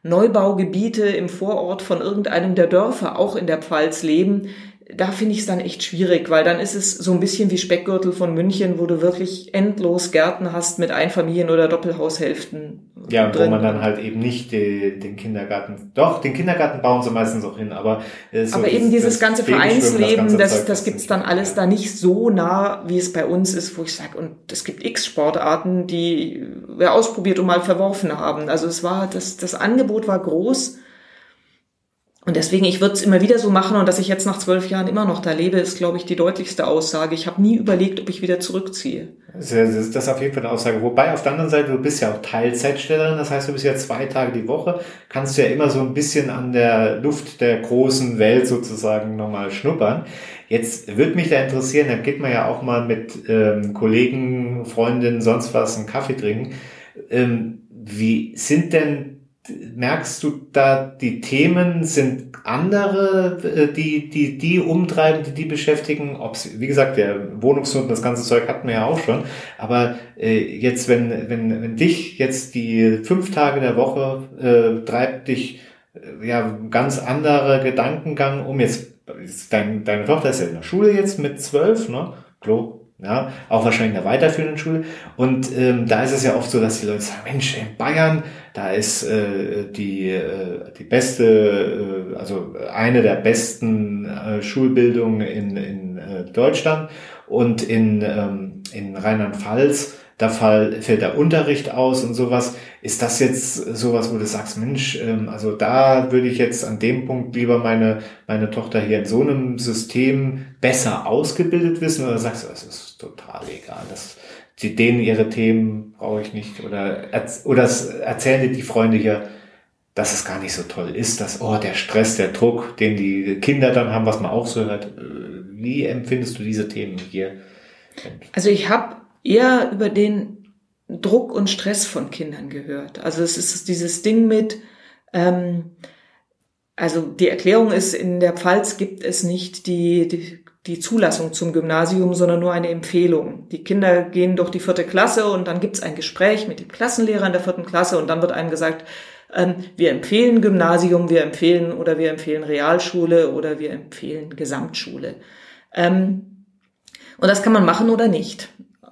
Neubaugebiete im Vorort von irgendeinem der Dörfer auch in der Pfalz leben, da finde ich es dann echt schwierig, weil dann ist es so ein bisschen wie Speckgürtel von München, wo du wirklich endlos Gärten hast mit Einfamilien- oder Doppelhaushälften. Ja, und drin. wo man dann halt eben nicht die, den Kindergarten, doch, den Kindergarten bauen sie meistens auch hin, aber äh, so Aber das, eben dieses ganze Vereinsleben, das, das, das gibt's dann alles da nicht so nah, wie es bei uns ist, wo ich sage, und es gibt x Sportarten, die wir ausprobiert und mal verworfen haben. Also es war, das, das Angebot war groß, und deswegen, ich würde es immer wieder so machen und dass ich jetzt nach zwölf Jahren immer noch da lebe, ist, glaube ich, die deutlichste Aussage. Ich habe nie überlegt, ob ich wieder zurückziehe. Das ist auf jeden Fall eine Aussage. Wobei auf der anderen Seite, du bist ja auch Teilzeitstellerin, das heißt, du bist ja zwei Tage die Woche, kannst du ja immer so ein bisschen an der Luft der großen Welt sozusagen nochmal schnuppern. Jetzt würde mich da interessieren, da geht man ja auch mal mit ähm, Kollegen, Freundinnen, sonst was einen Kaffee trinken. Ähm, wie sind denn merkst du da, die Themen sind andere, äh, die, die, die umtreiben, die die beschäftigen? Ob's, wie gesagt, der Wohnungsnot und das ganze Zeug hatten wir ja auch schon. Aber äh, jetzt, wenn, wenn, wenn dich jetzt die fünf Tage der Woche äh, treibt dich äh, ja ganz andere Gedankengang um. Jetzt, dein, deine Tochter ist ja in der Schule jetzt mit zwölf, ne? Klo, ja, auch wahrscheinlich in der weiterführenden Schule. Und ähm, da ist es ja oft so, dass die Leute sagen, Mensch, in Bayern, da ist äh, die, äh, die beste, äh, also eine der besten äh, Schulbildungen in, in äh, Deutschland und in, ähm, in Rheinland-Pfalz da fall, fällt der Unterricht aus und sowas. Ist das jetzt sowas, wo du sagst, Mensch, ähm, also da würde ich jetzt an dem Punkt lieber meine, meine Tochter hier in so einem System besser ausgebildet wissen oder sagst du, das ist total egal, das, die, denen ihre Themen brauche ich nicht oder, oder erzählen dir die Freunde hier, dass es gar nicht so toll ist, dass, oh, der Stress, der Druck, den die Kinder dann haben, was man auch so hört. Äh, wie empfindest du diese Themen hier? Also ich habe eher über den Druck und Stress von Kindern gehört. Also es ist dieses Ding mit, ähm, also die Erklärung ist, in der Pfalz gibt es nicht die, die, die Zulassung zum Gymnasium, sondern nur eine Empfehlung. Die Kinder gehen durch die vierte Klasse und dann gibt es ein Gespräch mit dem Klassenlehrer in der vierten Klasse und dann wird einem gesagt, Ähm, wir empfehlen Gymnasium, wir empfehlen oder wir empfehlen Realschule oder wir empfehlen Gesamtschule. Ähm, und das kann man machen oder nicht.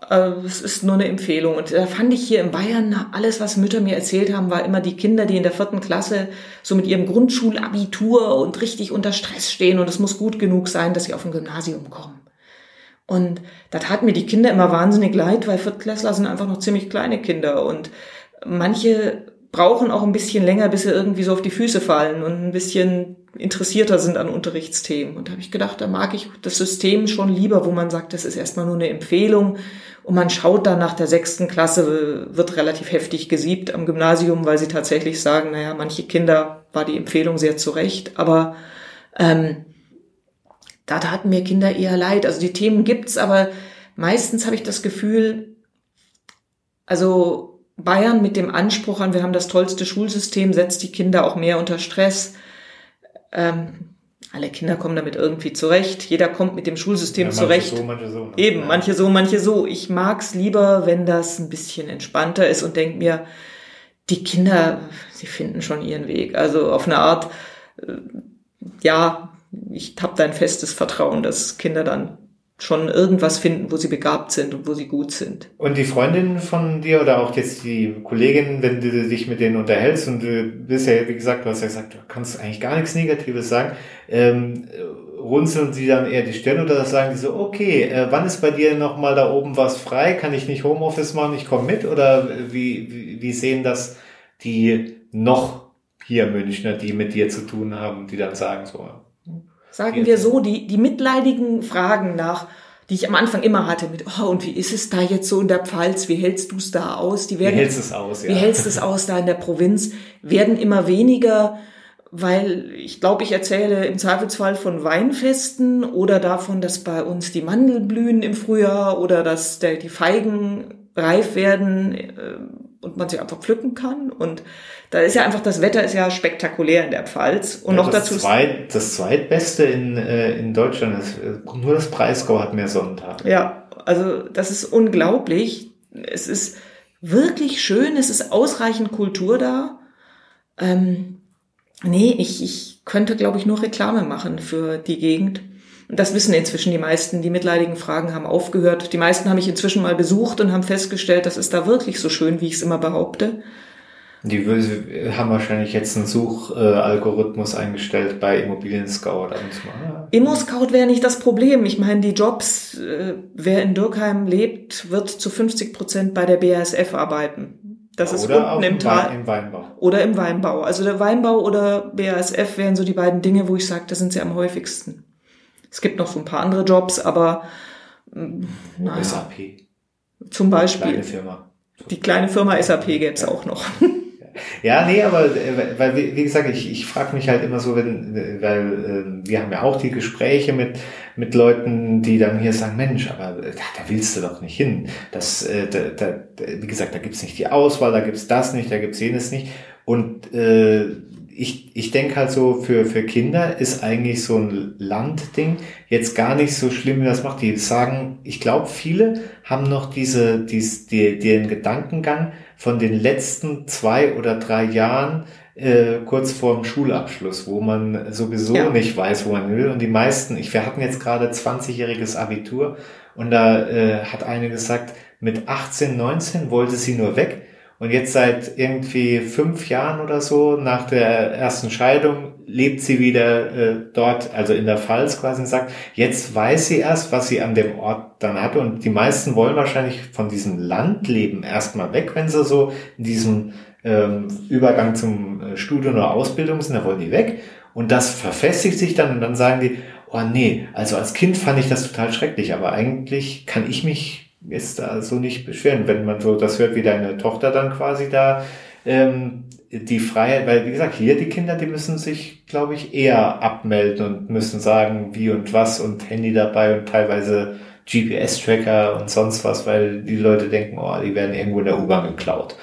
Äh, es ist nur eine Empfehlung. Und da fand ich hier in Bayern, alles, was Mütter mir erzählt haben, war immer die Kinder, die in der vierten Klasse so mit ihrem Grundschulabitur und richtig unter Stress stehen und es muss gut genug sein, dass sie auf ein Gymnasium kommen. Und da taten mir die Kinder immer wahnsinnig leid, weil Viertklässler sind einfach noch ziemlich kleine Kinder und manche brauchen auch ein bisschen länger, bis sie irgendwie so auf die Füße fallen und ein bisschen interessierter sind an Unterrichtsthemen. Und da habe ich gedacht, da mag ich das System schon lieber, wo man sagt, das ist erstmal nur eine Empfehlung und man schaut dann nach der sechsten Klasse, wird relativ heftig gesiebt am Gymnasium, weil sie tatsächlich sagen, naja, manche Kinder war die Empfehlung sehr zurecht, aber ähm, da taten mir Kinder eher leid. Also die Themen gibt's, aber meistens habe ich das Gefühl, also Bayern mit dem Anspruch an, wir haben das tollste Schulsystem, setzt die Kinder auch mehr unter Stress. Ähm, alle Kinder kommen damit irgendwie zurecht. Jeder kommt mit dem Schulsystem ja, zurecht. So, manche so, ne? Eben, manche so, manche so. Ich mag's lieber, wenn das ein bisschen entspannter ist und denk mir, die Kinder, sie finden schon ihren Weg. Also auf eine Art, äh, ja, ich habe da ein festes Vertrauen, dass Kinder dann schon irgendwas finden, wo sie begabt sind und wo sie gut sind. Und die Freundinnen von dir oder auch jetzt die Kolleginnen, wenn du dich mit denen unterhältst und du bist ja, wie gesagt, du hast ja gesagt, du kannst eigentlich gar nichts Negatives sagen, ähm, runzeln sie dann eher die Stirn oder sagen die so, okay, äh, wann ist bei dir nochmal da oben was frei? Kann ich nicht Homeoffice machen? Ich komme mit? Oder wie, wie, wie sehen das die noch hier Münchner, die mit dir zu tun haben, die dann sagen so, Sagen wir so, die, die mitleidigen Fragen nach, die ich am Anfang immer hatte mit, oh, und wie ist es da jetzt so in der Pfalz? Wie hältst du es da aus? Die werden, wie hältst du es aus, ja. Wie hältst es aus da in der Provinz? Werden immer weniger, weil ich glaube, ich erzähle im Zweifelsfall von Weinfesten oder davon, dass bei uns die Mandel blühen im Frühjahr oder dass der, die Feigen reif werden äh, und man sie einfach pflücken kann und da ist ja einfach, das Wetter ist ja spektakulär in der Pfalz. Und ja, noch das dazu. Zweit, das zweitbeste in, äh, in Deutschland ist, äh, nur das Breisgau hat mehr Sonnentage. Ja, also das ist unglaublich. Es ist wirklich schön, es ist ausreichend Kultur da. Ähm, nee, ich, ich könnte, glaube ich, nur Reklame machen für die Gegend. Und das wissen inzwischen die meisten. Die mitleidigen Fragen haben aufgehört. Die meisten haben mich inzwischen mal besucht und haben festgestellt, das ist da wirklich so schön, wie ich es immer behaupte. Die haben wahrscheinlich jetzt einen Suchalgorithmus eingestellt bei Immobilien Scout. Immo Scout wäre nicht das Problem. Ich meine, die Jobs, äh, wer in Dürkheim lebt, wird zu 50 Prozent bei der BASF arbeiten. Das ist oder unten im Tal. Im Weinbau. Oder im Weinbau. Also der Weinbau oder BASF wären so die beiden Dinge, wo ich sage, da sind sie am häufigsten. Es gibt noch so ein paar andere Jobs, aber mm, naja. SAP. Zum Beispiel. Die kleine Firma. Die kleine Firma SAP gäbe es ja. auch noch. Ja, nee, aber äh, weil wie gesagt, ich, ich frage mich halt immer so, wenn, weil äh, wir haben ja auch die Gespräche mit mit Leuten, die dann hier sagen, Mensch, aber da, da willst du doch nicht hin. Das, äh, da, da, wie gesagt, da gibt's nicht die Auswahl, da gibt's das nicht, da gibt's jenes nicht. Und äh, ich, ich denke halt so, für, für Kinder ist eigentlich so ein Landding jetzt gar nicht so schlimm, wie das macht. Die sagen, ich glaube, viele haben noch diese, dies, die, den Gedankengang, von den letzten zwei oder drei Jahren äh, kurz vor dem Schulabschluss, wo man sowieso ja. nicht weiß, wo man will. Und die meisten, ich, wir hatten jetzt gerade 20-jähriges Abitur und da äh, hat eine gesagt, mit 18, 19 wollte sie nur weg. Und jetzt seit irgendwie fünf Jahren oder so nach der ersten Scheidung lebt sie wieder äh, dort, also in der Pfalz quasi und sagt, jetzt weiß sie erst, was sie an dem Ort dann hatte. Und die meisten wollen wahrscheinlich von diesem Landleben erstmal weg, wenn sie so in diesem ähm, Übergang zum äh, Studium oder Ausbildung sind, da wollen die weg. Und das verfestigt sich dann und dann sagen die, oh nee, also als Kind fand ich das total schrecklich, aber eigentlich kann ich mich jetzt da so nicht beschweren, wenn man so das hört, wie deine Tochter dann quasi da ähm, die Freiheit, weil wie gesagt, hier die Kinder, die müssen sich, glaube ich, eher abmelden und müssen sagen, wie und was und Handy dabei und teilweise GPS-Tracker und sonst was, weil die Leute denken, oh, die werden irgendwo in der U-Bahn geklaut.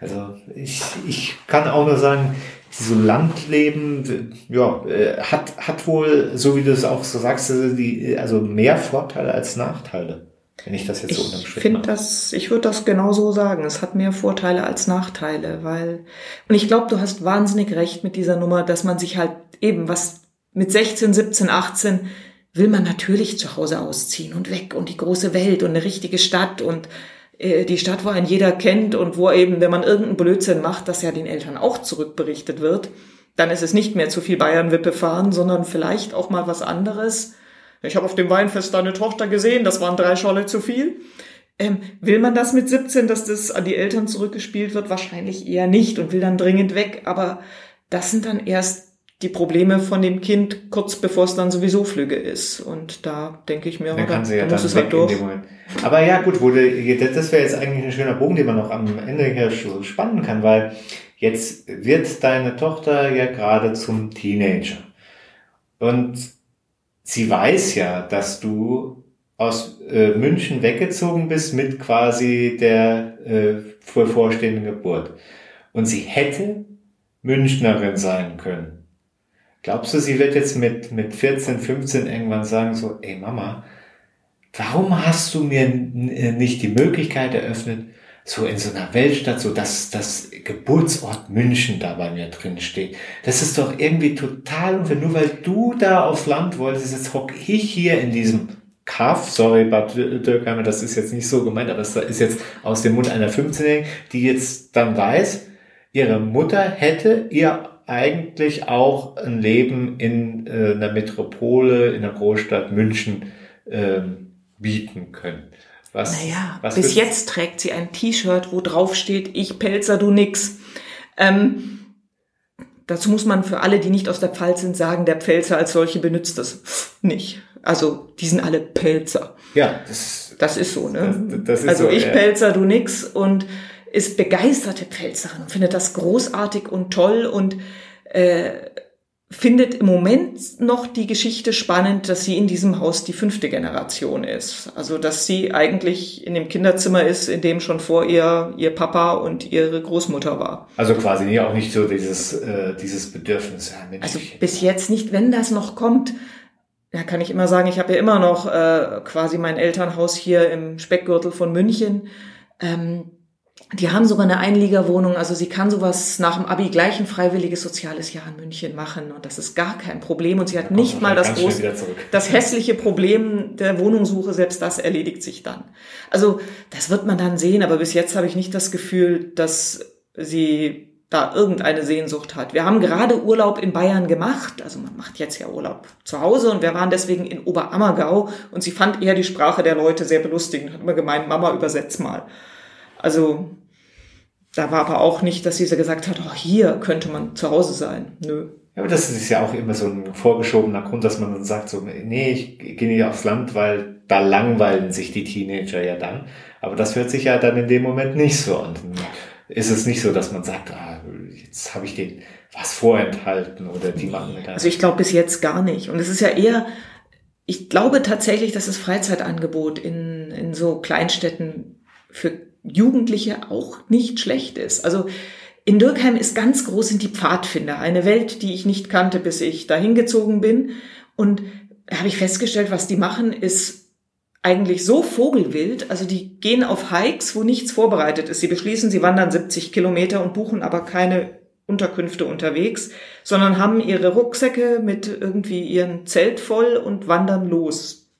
Also ich, ich kann auch nur sagen, so Landleben, ja, äh, hat, hat wohl, so wie du es auch so sagst, also, die, also mehr Vorteile als Nachteile. Wenn ich das jetzt so unterm Strich finde das, ich würde das genau so sagen. Es hat mehr Vorteile als Nachteile, weil, und ich glaube, du hast wahnsinnig recht mit dieser Nummer, dass man sich halt eben was mit 16, 17, 18 will man natürlich zu Hause ausziehen und weg und die große Welt und eine richtige Stadt und äh, die Stadt, wo einen jeder kennt und wo eben, wenn man irgendeinen Blödsinn macht, das ja den Eltern auch zurückberichtet wird, dann ist es nicht mehr zu viel Bayern-Wippe fahren, sondern vielleicht auch mal was anderes. Ich habe auf dem Weinfest deine Tochter gesehen, das waren drei Scholle zu viel. Ähm, will man das mit 17, dass das an die Eltern zurückgespielt wird? Wahrscheinlich eher nicht und will dann dringend weg. Aber das sind dann erst die Probleme von dem Kind, kurz bevor es dann sowieso Flügge ist. Und da denke ich mir, Dann da, kann sie ja da dann muss es weg halt durch. Aber ja, gut, wurde, das wäre jetzt eigentlich ein schöner Bogen, den man noch am Ende hier so spannen kann, weil jetzt wird deine Tochter ja gerade zum Teenager. Und sie weiß ja, dass du aus äh, München weggezogen bist mit quasi der äh, vorvorstehenden Geburt. Und sie hätte Münchnerin sein können. Glaubst du, sie wird jetzt mit, mit 14, 15 irgendwann sagen so, ey Mama, warum hast du mir äh, nicht die Möglichkeit eröffnet, so in so einer Weltstadt, so dass das Geburtsort München da bei mir drin steht. Das ist doch irgendwie total unfair. Nur weil du da aufs Land wolltest, jetzt hocke ich hier in diesem Kaff, sorry, Bad Dürkheimer, das ist jetzt nicht so gemeint, aber es ist jetzt aus dem Mund einer 15-Jährigen, die jetzt dann weiß, ihre Mutter hätte ihr eigentlich auch ein Leben in äh, einer Metropole, in der Großstadt München ähm, bieten können. Was, Naja, was bis jetzt trägt sie ein T-Shirt, wo drauf steht, ich Pelzer, du nix. Ähm, dazu muss man für alle, die nicht aus der Pfalz sind, sagen, der Pfälzer als solche benutzt das nicht. Also, die sind alle Pelzer. Ja, das, Das ist so, ne? Das- das ist also so, ich ja. Pelzer, du nix und ist begeisterte Pfälzerin und findet das großartig und toll und äh, findet im Moment noch die Geschichte spannend, dass sie in diesem Haus die fünfte Generation ist. Also dass sie eigentlich in dem Kinderzimmer ist, in dem schon vor ihr ihr Papa und ihre Großmutter war. also quasi nie auch nicht so dieses, äh, dieses Bedürfnis. Ja, Also bis jetzt nicht, wenn das noch kommt. Ja, kann ich immer sagen, ich habe ja immer noch äh, quasi mein Elternhaus hier im Speckgürtel von München. Ähm, die haben sogar eine Einliegerwohnung, also sie kann sowas nach dem Abi gleich ein freiwilliges soziales Jahr in München machen. Und das ist gar kein Problem. Und sie hat nicht mal das große, das hässliche Problem der Wohnungssuche, selbst das erledigt sich dann. Also das wird man dann sehen, aber bis jetzt habe ich nicht das Gefühl, dass sie da irgendeine Sehnsucht hat. Wir haben gerade Urlaub in Bayern gemacht, also man macht jetzt ja Urlaub zu Hause. Und wir waren deswegen in Oberammergau. Und sie fand eher die Sprache der Leute sehr belustigend, hat immer gemeint, Mama, übersetz mal. Also da war aber auch nicht, dass sie gesagt hat, oh, hier könnte man zu Hause sein. Nö. Ja, aber das ist ja auch immer so ein vorgeschobener Grund, dass man dann sagt, so, nee, ich gehe nicht aufs Land, weil da langweilen sich die Teenager ja dann. Aber das hört sich ja dann in dem Moment nicht so an. Ist es nicht so, dass man sagt, ah, jetzt habe ich denen was vorenthalten oder die machen mir da. Also ich glaube bis jetzt gar nicht. Und es ist ja eher, ich glaube tatsächlich, dass das Freizeitangebot in, in so Kleinstädten für Jugendliche auch nicht schlecht ist. Also in Dürkheim ist ganz groß sind die Pfadfinder, eine Welt, die ich nicht kannte, bis ich da hingezogen bin. Und da habe ich festgestellt, was die machen, ist eigentlich so vogelwild. Also die gehen auf Hikes, wo nichts vorbereitet ist. Sie beschließen, sie wandern 70 Kilometer und buchen aber keine Unterkünfte unterwegs, sondern haben ihre Rucksäcke mit irgendwie ihren Zelt voll und wandern los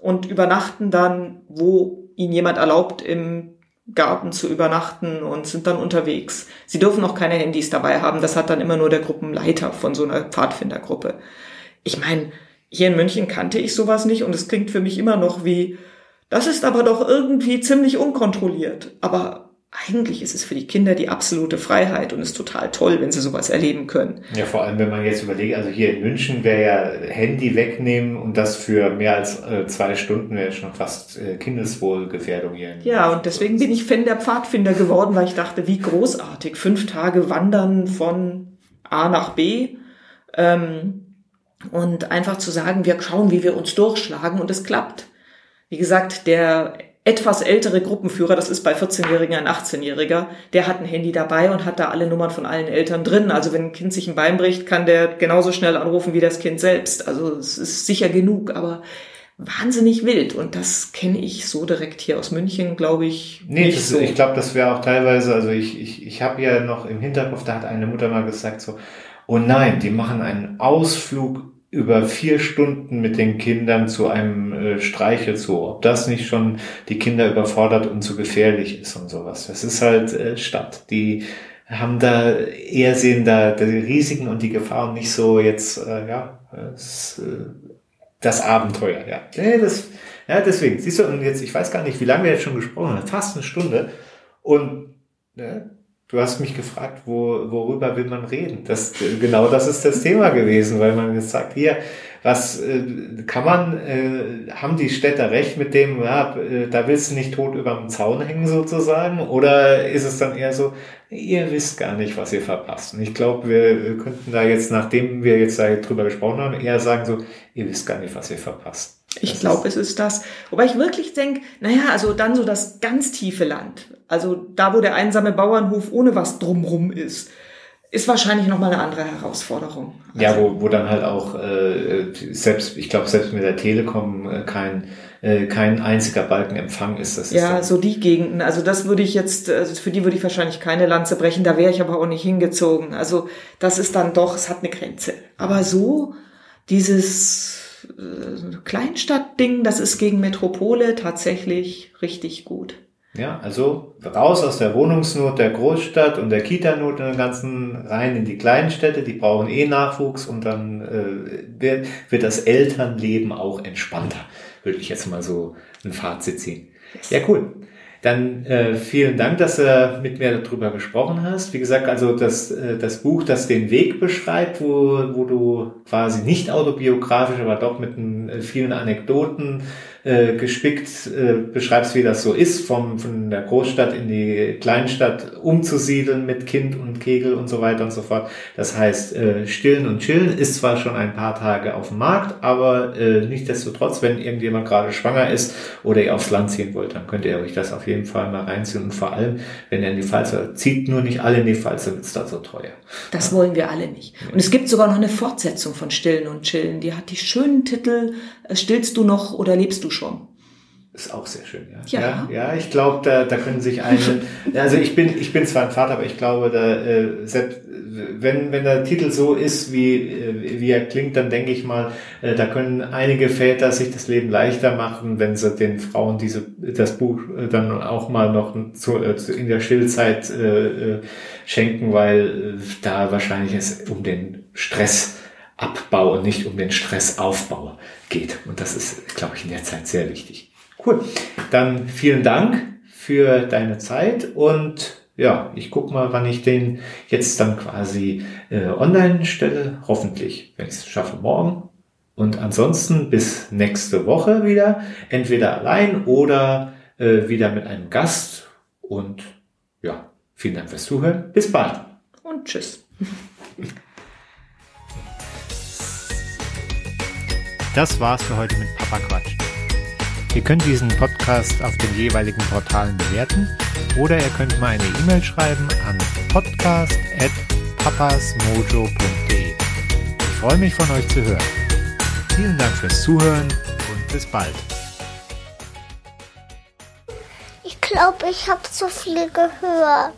und übernachten dann, wo ihnen jemand erlaubt, im Garten zu übernachten und sind dann unterwegs. Sie dürfen auch keine Handys dabei haben. Das hat dann immer nur der Gruppenleiter von so einer Pfadfindergruppe. Ich meine, hier in München kannte ich sowas nicht und es klingt für mich immer noch wie, das ist aber doch irgendwie ziemlich unkontrolliert. Aber eigentlich ist es für die Kinder die absolute Freiheit und ist total toll, wenn sie sowas erleben können. Ja, vor allem, wenn man jetzt überlegt, also hier in München wäre ja Handy wegnehmen und das für mehr als äh, zwei Stunden wäre schon fast äh, Kindeswohlgefährdung hier. Ja, und deswegen bin ich Fan der Pfadfinder geworden, weil ich dachte, wie großartig. Fünf Tage wandern von A nach B. Ähm, und einfach zu sagen, wir schauen, wie wir uns durchschlagen und es klappt. Wie gesagt, der etwas ältere Gruppenführer, das ist bei 14-Jährigen ein 18-Jähriger, der hat ein Handy dabei und hat da alle Nummern von allen Eltern drin. Also wenn ein Kind sich ein Bein bricht, kann der genauso schnell anrufen wie das Kind selbst. Also es ist sicher genug, aber wahnsinnig wild. Und das kenne ich so direkt hier aus München, glaube ich. Nee, nicht das, so. ich glaube, das wäre auch teilweise, also ich, ich, ich habe ja noch im Hinterkopf, da hat eine Mutter mal gesagt so, oh nein, die machen einen Ausflug über vier Stunden mit den Kindern zu einem äh, Streichelzoo. Ob das nicht schon die Kinder überfordert und zu gefährlich ist und sowas. Das ist halt äh, Stadt. Die haben da eher sehen da die Risiken und die Gefahren nicht so jetzt, äh, ja, das, äh, das Abenteuer, ja. Nee, das, ja, deswegen, siehst du, und jetzt, ich weiß gar nicht, wie lange wir jetzt schon gesprochen haben, fast eine Stunde. Und ne, du hast mich gefragt, wo, worüber will man reden? Das, genau das ist das Thema gewesen, weil man jetzt sagt, hier, was äh, kann man, äh, haben die Städter recht mit dem, ja, äh, da willst du nicht tot über dem Zaun hängen sozusagen? Oder ist es dann eher so, ihr wisst gar nicht, was ihr verpasst? Und ich glaube, wir könnten da jetzt, nachdem wir jetzt darüber gesprochen haben, eher sagen so, ihr wisst gar nicht, was ihr verpasst. Ich glaube, es ist das. Wobei ich wirklich denke, naja, also dann so das ganz tiefe Land. Also da, wo der einsame Bauernhof ohne was drumrum ist, ist wahrscheinlich nochmal eine andere Herausforderung. Also, Ja, wo, wo dann halt auch äh, selbst, ich glaube, selbst mit der Telekom äh, kein, äh, kein einziger Balkenempfang ist. Das ist ja, dann, so die Gegenden. Also das würde ich jetzt, also für die würde ich wahrscheinlich keine Lanze brechen. Da wäre ich aber auch nicht hingezogen. Also das ist dann doch, es hat eine Grenze. Aber so dieses äh, Kleinstadtding, das ist gegen Metropole tatsächlich richtig gut. Ja, also raus aus der Wohnungsnot der Großstadt und der Kita-Not und den ganzen rein in die kleinen Städte, die brauchen eh Nachwuchs und dann äh, wird, wird das Elternleben auch entspannter, würde ich jetzt mal so ein Fazit ziehen. Ja, cool. Dann äh, vielen Dank, dass du mit mir darüber gesprochen hast. Wie gesagt, also das, äh, das Buch, das den Weg beschreibt, wo, wo du quasi nicht autobiografisch, aber doch mit äh, vielen Anekdoten äh, gespickt äh, beschreibst, wie das so ist, vom, von der Großstadt in die Kleinstadt umzusiedeln mit Kind und Kegel und so weiter und so fort. Das heißt, äh, Stillen und Chillen ist zwar schon ein paar Tage auf dem Markt, aber äh, nichtsdestotrotz, wenn irgendjemand gerade schwanger ist oder ihr aufs Land ziehen wollt, dann könnt ihr euch das auf jeden Fall mal reinziehen und vor allem, wenn ihr in die Pfalz zieht, nur nicht alle in die Pfalz, dann wird's da so teuer. Das wollen wir alle nicht. Und es gibt sogar noch eine Fortsetzung von Stillen und Chillen. Die hat die schönen Titel äh, Stillst du noch oder lebst du schon? Ist auch sehr schön, ja. Ja. ja, ja ich glaube, da, da können sich eine, [laughs] also ich bin, ich bin zwar ein Vater, aber ich glaube, da, äh, selbst, wenn, wenn der Titel so ist, wie, äh, wie er klingt, dann denke ich mal, äh, da können einige Väter sich das Leben leichter machen, wenn sie den Frauen diese, das Buch äh, dann auch mal noch zu, äh, zu- in der Stillzeit äh, äh, schenken, weil äh, da wahrscheinlich es um den Stressabbau und nicht um den Stressaufbau geht. Und das ist, glaube ich, in der Zeit sehr wichtig. Cool. Dann vielen Dank für deine Zeit und ja, ich guck mal, wann ich den jetzt dann quasi äh, online stelle. Hoffentlich, wenn ich es schaffe, morgen. Und ansonsten bis nächste Woche wieder. Entweder allein oder äh, wieder mit einem Gast. Und ja, vielen Dank fürs Zuhören. Bis bald. Und tschüss. [laughs] Das war's für heute mit Papa Quatsch. Ihr könnt diesen Podcast auf den jeweiligen Portalen bewerten oder ihr könnt mir eine E-Mail schreiben an podcast.papasmojo.de. Ich freue mich von euch zu hören. Vielen Dank fürs Zuhören und bis bald. Ich glaube, ich habe zu viel gehört.